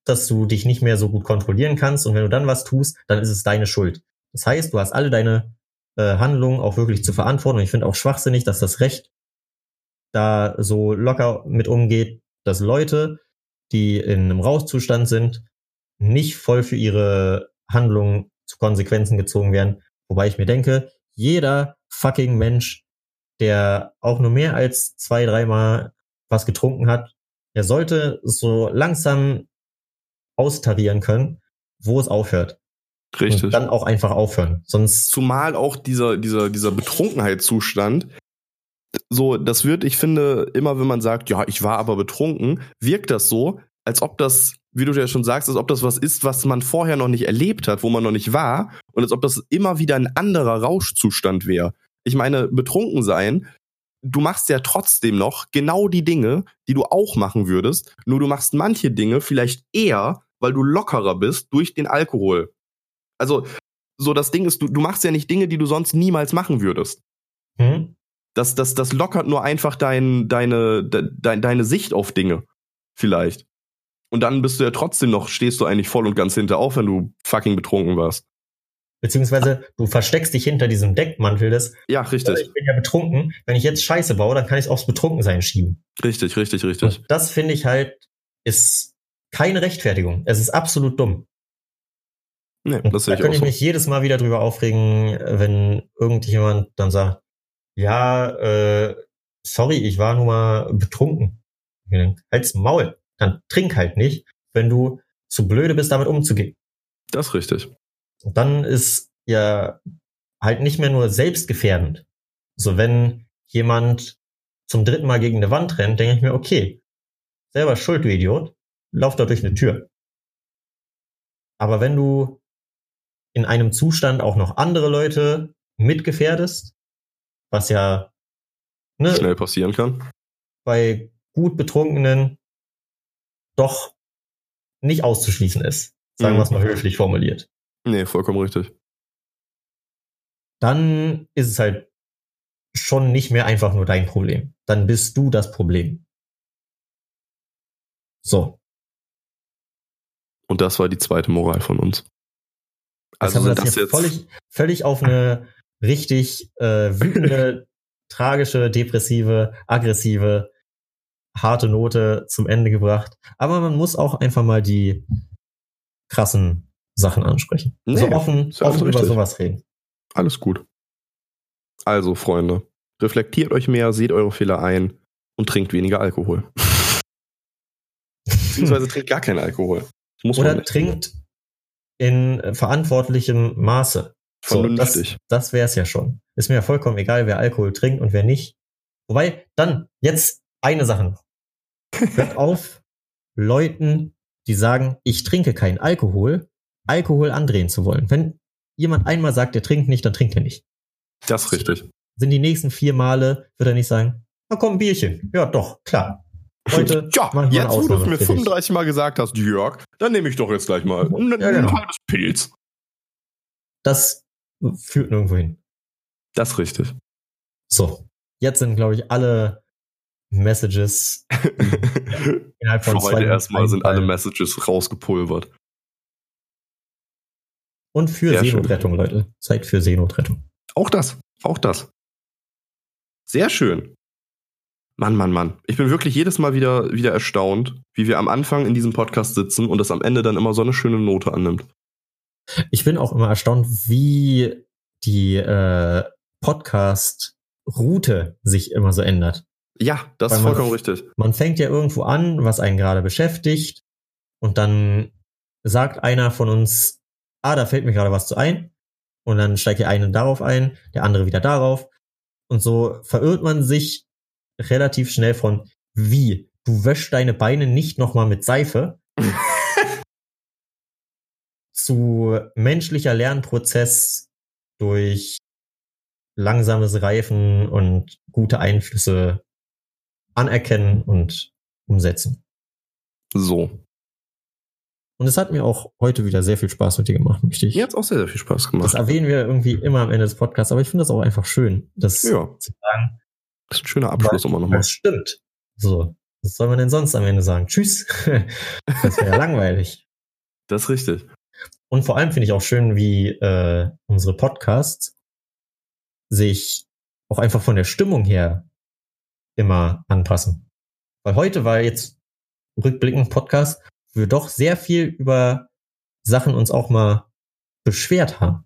dass du dich nicht mehr so gut kontrollieren kannst und wenn du dann was tust, dann ist es deine Schuld. Das heißt, du hast alle deine äh, Handlungen auch wirklich zu verantworten. Und ich finde auch schwachsinnig, dass das Recht da so locker mit umgeht, dass Leute, die in einem Rauchzustand sind, nicht voll für ihre Handlungen zu Konsequenzen gezogen werden. Wobei ich mir denke, jeder fucking Mensch, der auch nur mehr als zwei, dreimal was getrunken hat, der sollte so langsam austarieren können, wo es aufhört. Richtig. Und dann auch einfach aufhören. Sonst. Zumal auch dieser, dieser, dieser Betrunkenheitszustand, so, das wird, ich finde, immer wenn man sagt, ja, ich war aber betrunken, wirkt das so, als ob das, wie du ja schon sagst, als ob das was ist, was man vorher noch nicht erlebt hat, wo man noch nicht war, und als ob das immer wieder ein anderer Rauschzustand wäre. Ich meine, betrunken sein, du machst ja trotzdem noch genau die Dinge, die du auch machen würdest, nur du machst manche Dinge vielleicht eher, weil du lockerer bist durch den Alkohol. Also, so das Ding ist, du, du machst ja nicht Dinge, die du sonst niemals machen würdest. Hm? Das, das, das lockert nur einfach dein, deine, de, deine Sicht auf Dinge. Vielleicht. Und dann bist du ja trotzdem noch, stehst du eigentlich voll und ganz hinter auf, wenn du fucking betrunken warst. Beziehungsweise du versteckst dich hinter diesem Deckmantel des, Ja, richtig. ich bin ja betrunken, wenn ich jetzt Scheiße baue, dann kann ich es aufs Betrunkensein schieben. Richtig, richtig, richtig. Und das finde ich halt, ist keine Rechtfertigung. Es ist absolut dumm. Nee, das sehe da ich auch könnte ich so. mich jedes Mal wieder drüber aufregen, wenn irgendjemand dann sagt, ja, äh, sorry, ich war nur mal betrunken. Halt's Maul. Dann trink halt nicht, wenn du zu blöde bist, damit umzugehen. Das ist richtig. Und dann ist ja halt nicht mehr nur selbstgefährdend. So, wenn jemand zum dritten Mal gegen eine Wand rennt, denke ich mir, okay, selber schuld, du Idiot, lauf da durch eine Tür. Aber wenn du in einem Zustand auch noch andere Leute mitgefährdest, was ja ne, Schnell passieren kann. bei gut Betrunkenen doch nicht auszuschließen ist, sagen Mhm. wir es mal höflich formuliert. Nee, vollkommen richtig. dann ist es halt schon nicht mehr einfach nur dein Problem. Dann bist du das Problem. So, Und das war die zweite Moral von uns. jetzt Also das das hier jetzt. völlig, völlig auf eine richtig äh, wütende, *laughs* tragische, depressive, aggressive, harte Note zum Ende gebracht. Aber man muss auch einfach mal die krassen Sachen ansprechen. Nee, also offen, ja offen über sowas reden. Alles gut. Also, Freunde, reflektiert euch mehr, seht eure Fehler ein und trinkt weniger Alkohol. *laughs* Beziehungsweise trinkt gar keinen Alkohol. Oder trinkt in verantwortlichem Maße. So, das Vernünftig. das wäre es ja schon. Ist mir ja vollkommen egal, wer Alkohol trinkt und wer nicht. Wobei, dann, jetzt eine Sache noch. *laughs* Hört auf, Leuten, die sagen, ich trinke keinen Alkohol, Alkohol andrehen zu wollen. Wenn jemand einmal sagt, er trinkt nicht, dann trinkt er nicht. das ist richtig. Sind die nächsten vier Male, wird er nicht sagen, na komm, ein Bierchen. Ja, doch, klar. Heute *laughs* ja, jetzt wo du es mir für dich. 35 Mal gesagt hast, Jörg, dann nehme ich doch jetzt gleich mal ein, Ja, genau. ein halbes Pilz. Das führt nirgendwo hin. Das ist richtig. So, jetzt sind, glaube ich, alle Messages *laughs* innerhalb von Für zwei erstmal sind alle. Messages rausgepulvert. Und für Sehr schön. Seenotrettung, Leute. Seid für Seenotrettung. Auch das. Auch das. Sehr schön. Mann, Mann, Mann. Ich bin wirklich jedes Mal wieder, wieder erstaunt, wie wir am Anfang in diesem Podcast sitzen und das am Ende dann immer so eine schöne Note annimmt. Ich bin auch immer erstaunt, wie die äh, Podcast-Route sich immer so ändert. Ja, das Weil ist man- vollkommen richtig. Man fängt ja irgendwo an, was einen gerade beschäftigt, und dann sagt einer von uns, ah, da fällt mir gerade was zu ein, und dann steigt der eine darauf ein, der andere wieder darauf, und so verirrt man sich relativ schnell von, wie, du wäschst deine Beine nicht nochmal mit Seife, *laughs* zu menschlicher Lernprozess durch langsames Reifen und gute Einflüsse anerkennen und umsetzen. So. Und es hat mir auch heute wieder sehr viel Spaß mit dir gemacht, möchte ich. Mir hat's auch sehr, sehr viel Spaß Das gemacht. erwähnen wir irgendwie immer am Ende des Podcasts, aber ich finde das auch einfach schön, das Ja, zu sagen. das ist ein schöner Abschluss immer nochmal. Das stimmt. So. Was soll man denn sonst am Ende sagen? Tschüss. *laughs* das wäre ja langweilig. Das ist richtig. Und vor allem finde ich auch schön, wie äh, unsere Podcasts sich auch einfach von der Stimmung her immer anpassen. Weil heute war jetzt rückblickend Podcast, wo wir doch sehr viel über Sachen uns auch mal beschwert haben.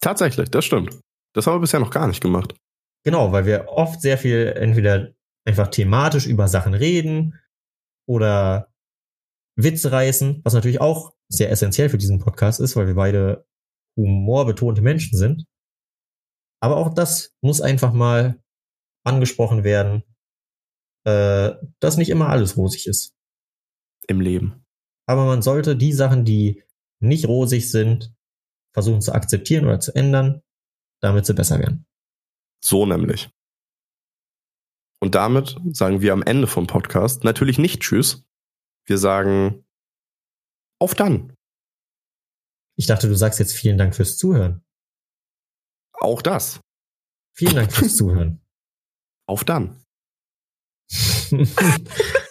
Tatsächlich, das stimmt. Das haben wir bisher noch gar nicht gemacht. Genau, weil wir oft sehr viel entweder einfach thematisch über Sachen reden oder Witze reißen, was natürlich auch sehr essentiell für diesen Podcast ist, weil wir beide humorbetonte Menschen sind. Aber auch das muss einfach mal angesprochen werden, äh, dass nicht immer alles rosig ist. Im Leben. Aber man sollte die Sachen, die nicht rosig sind, versuchen zu akzeptieren oder zu ändern, damit sie besser werden. So nämlich. Und damit sagen wir am Ende vom Podcast natürlich nicht Tschüss. Wir sagen auf dann. Ich dachte, du sagst jetzt vielen Dank fürs Zuhören. Auch das. Vielen Dank fürs *laughs* Zuhören. Auf dann. *laughs*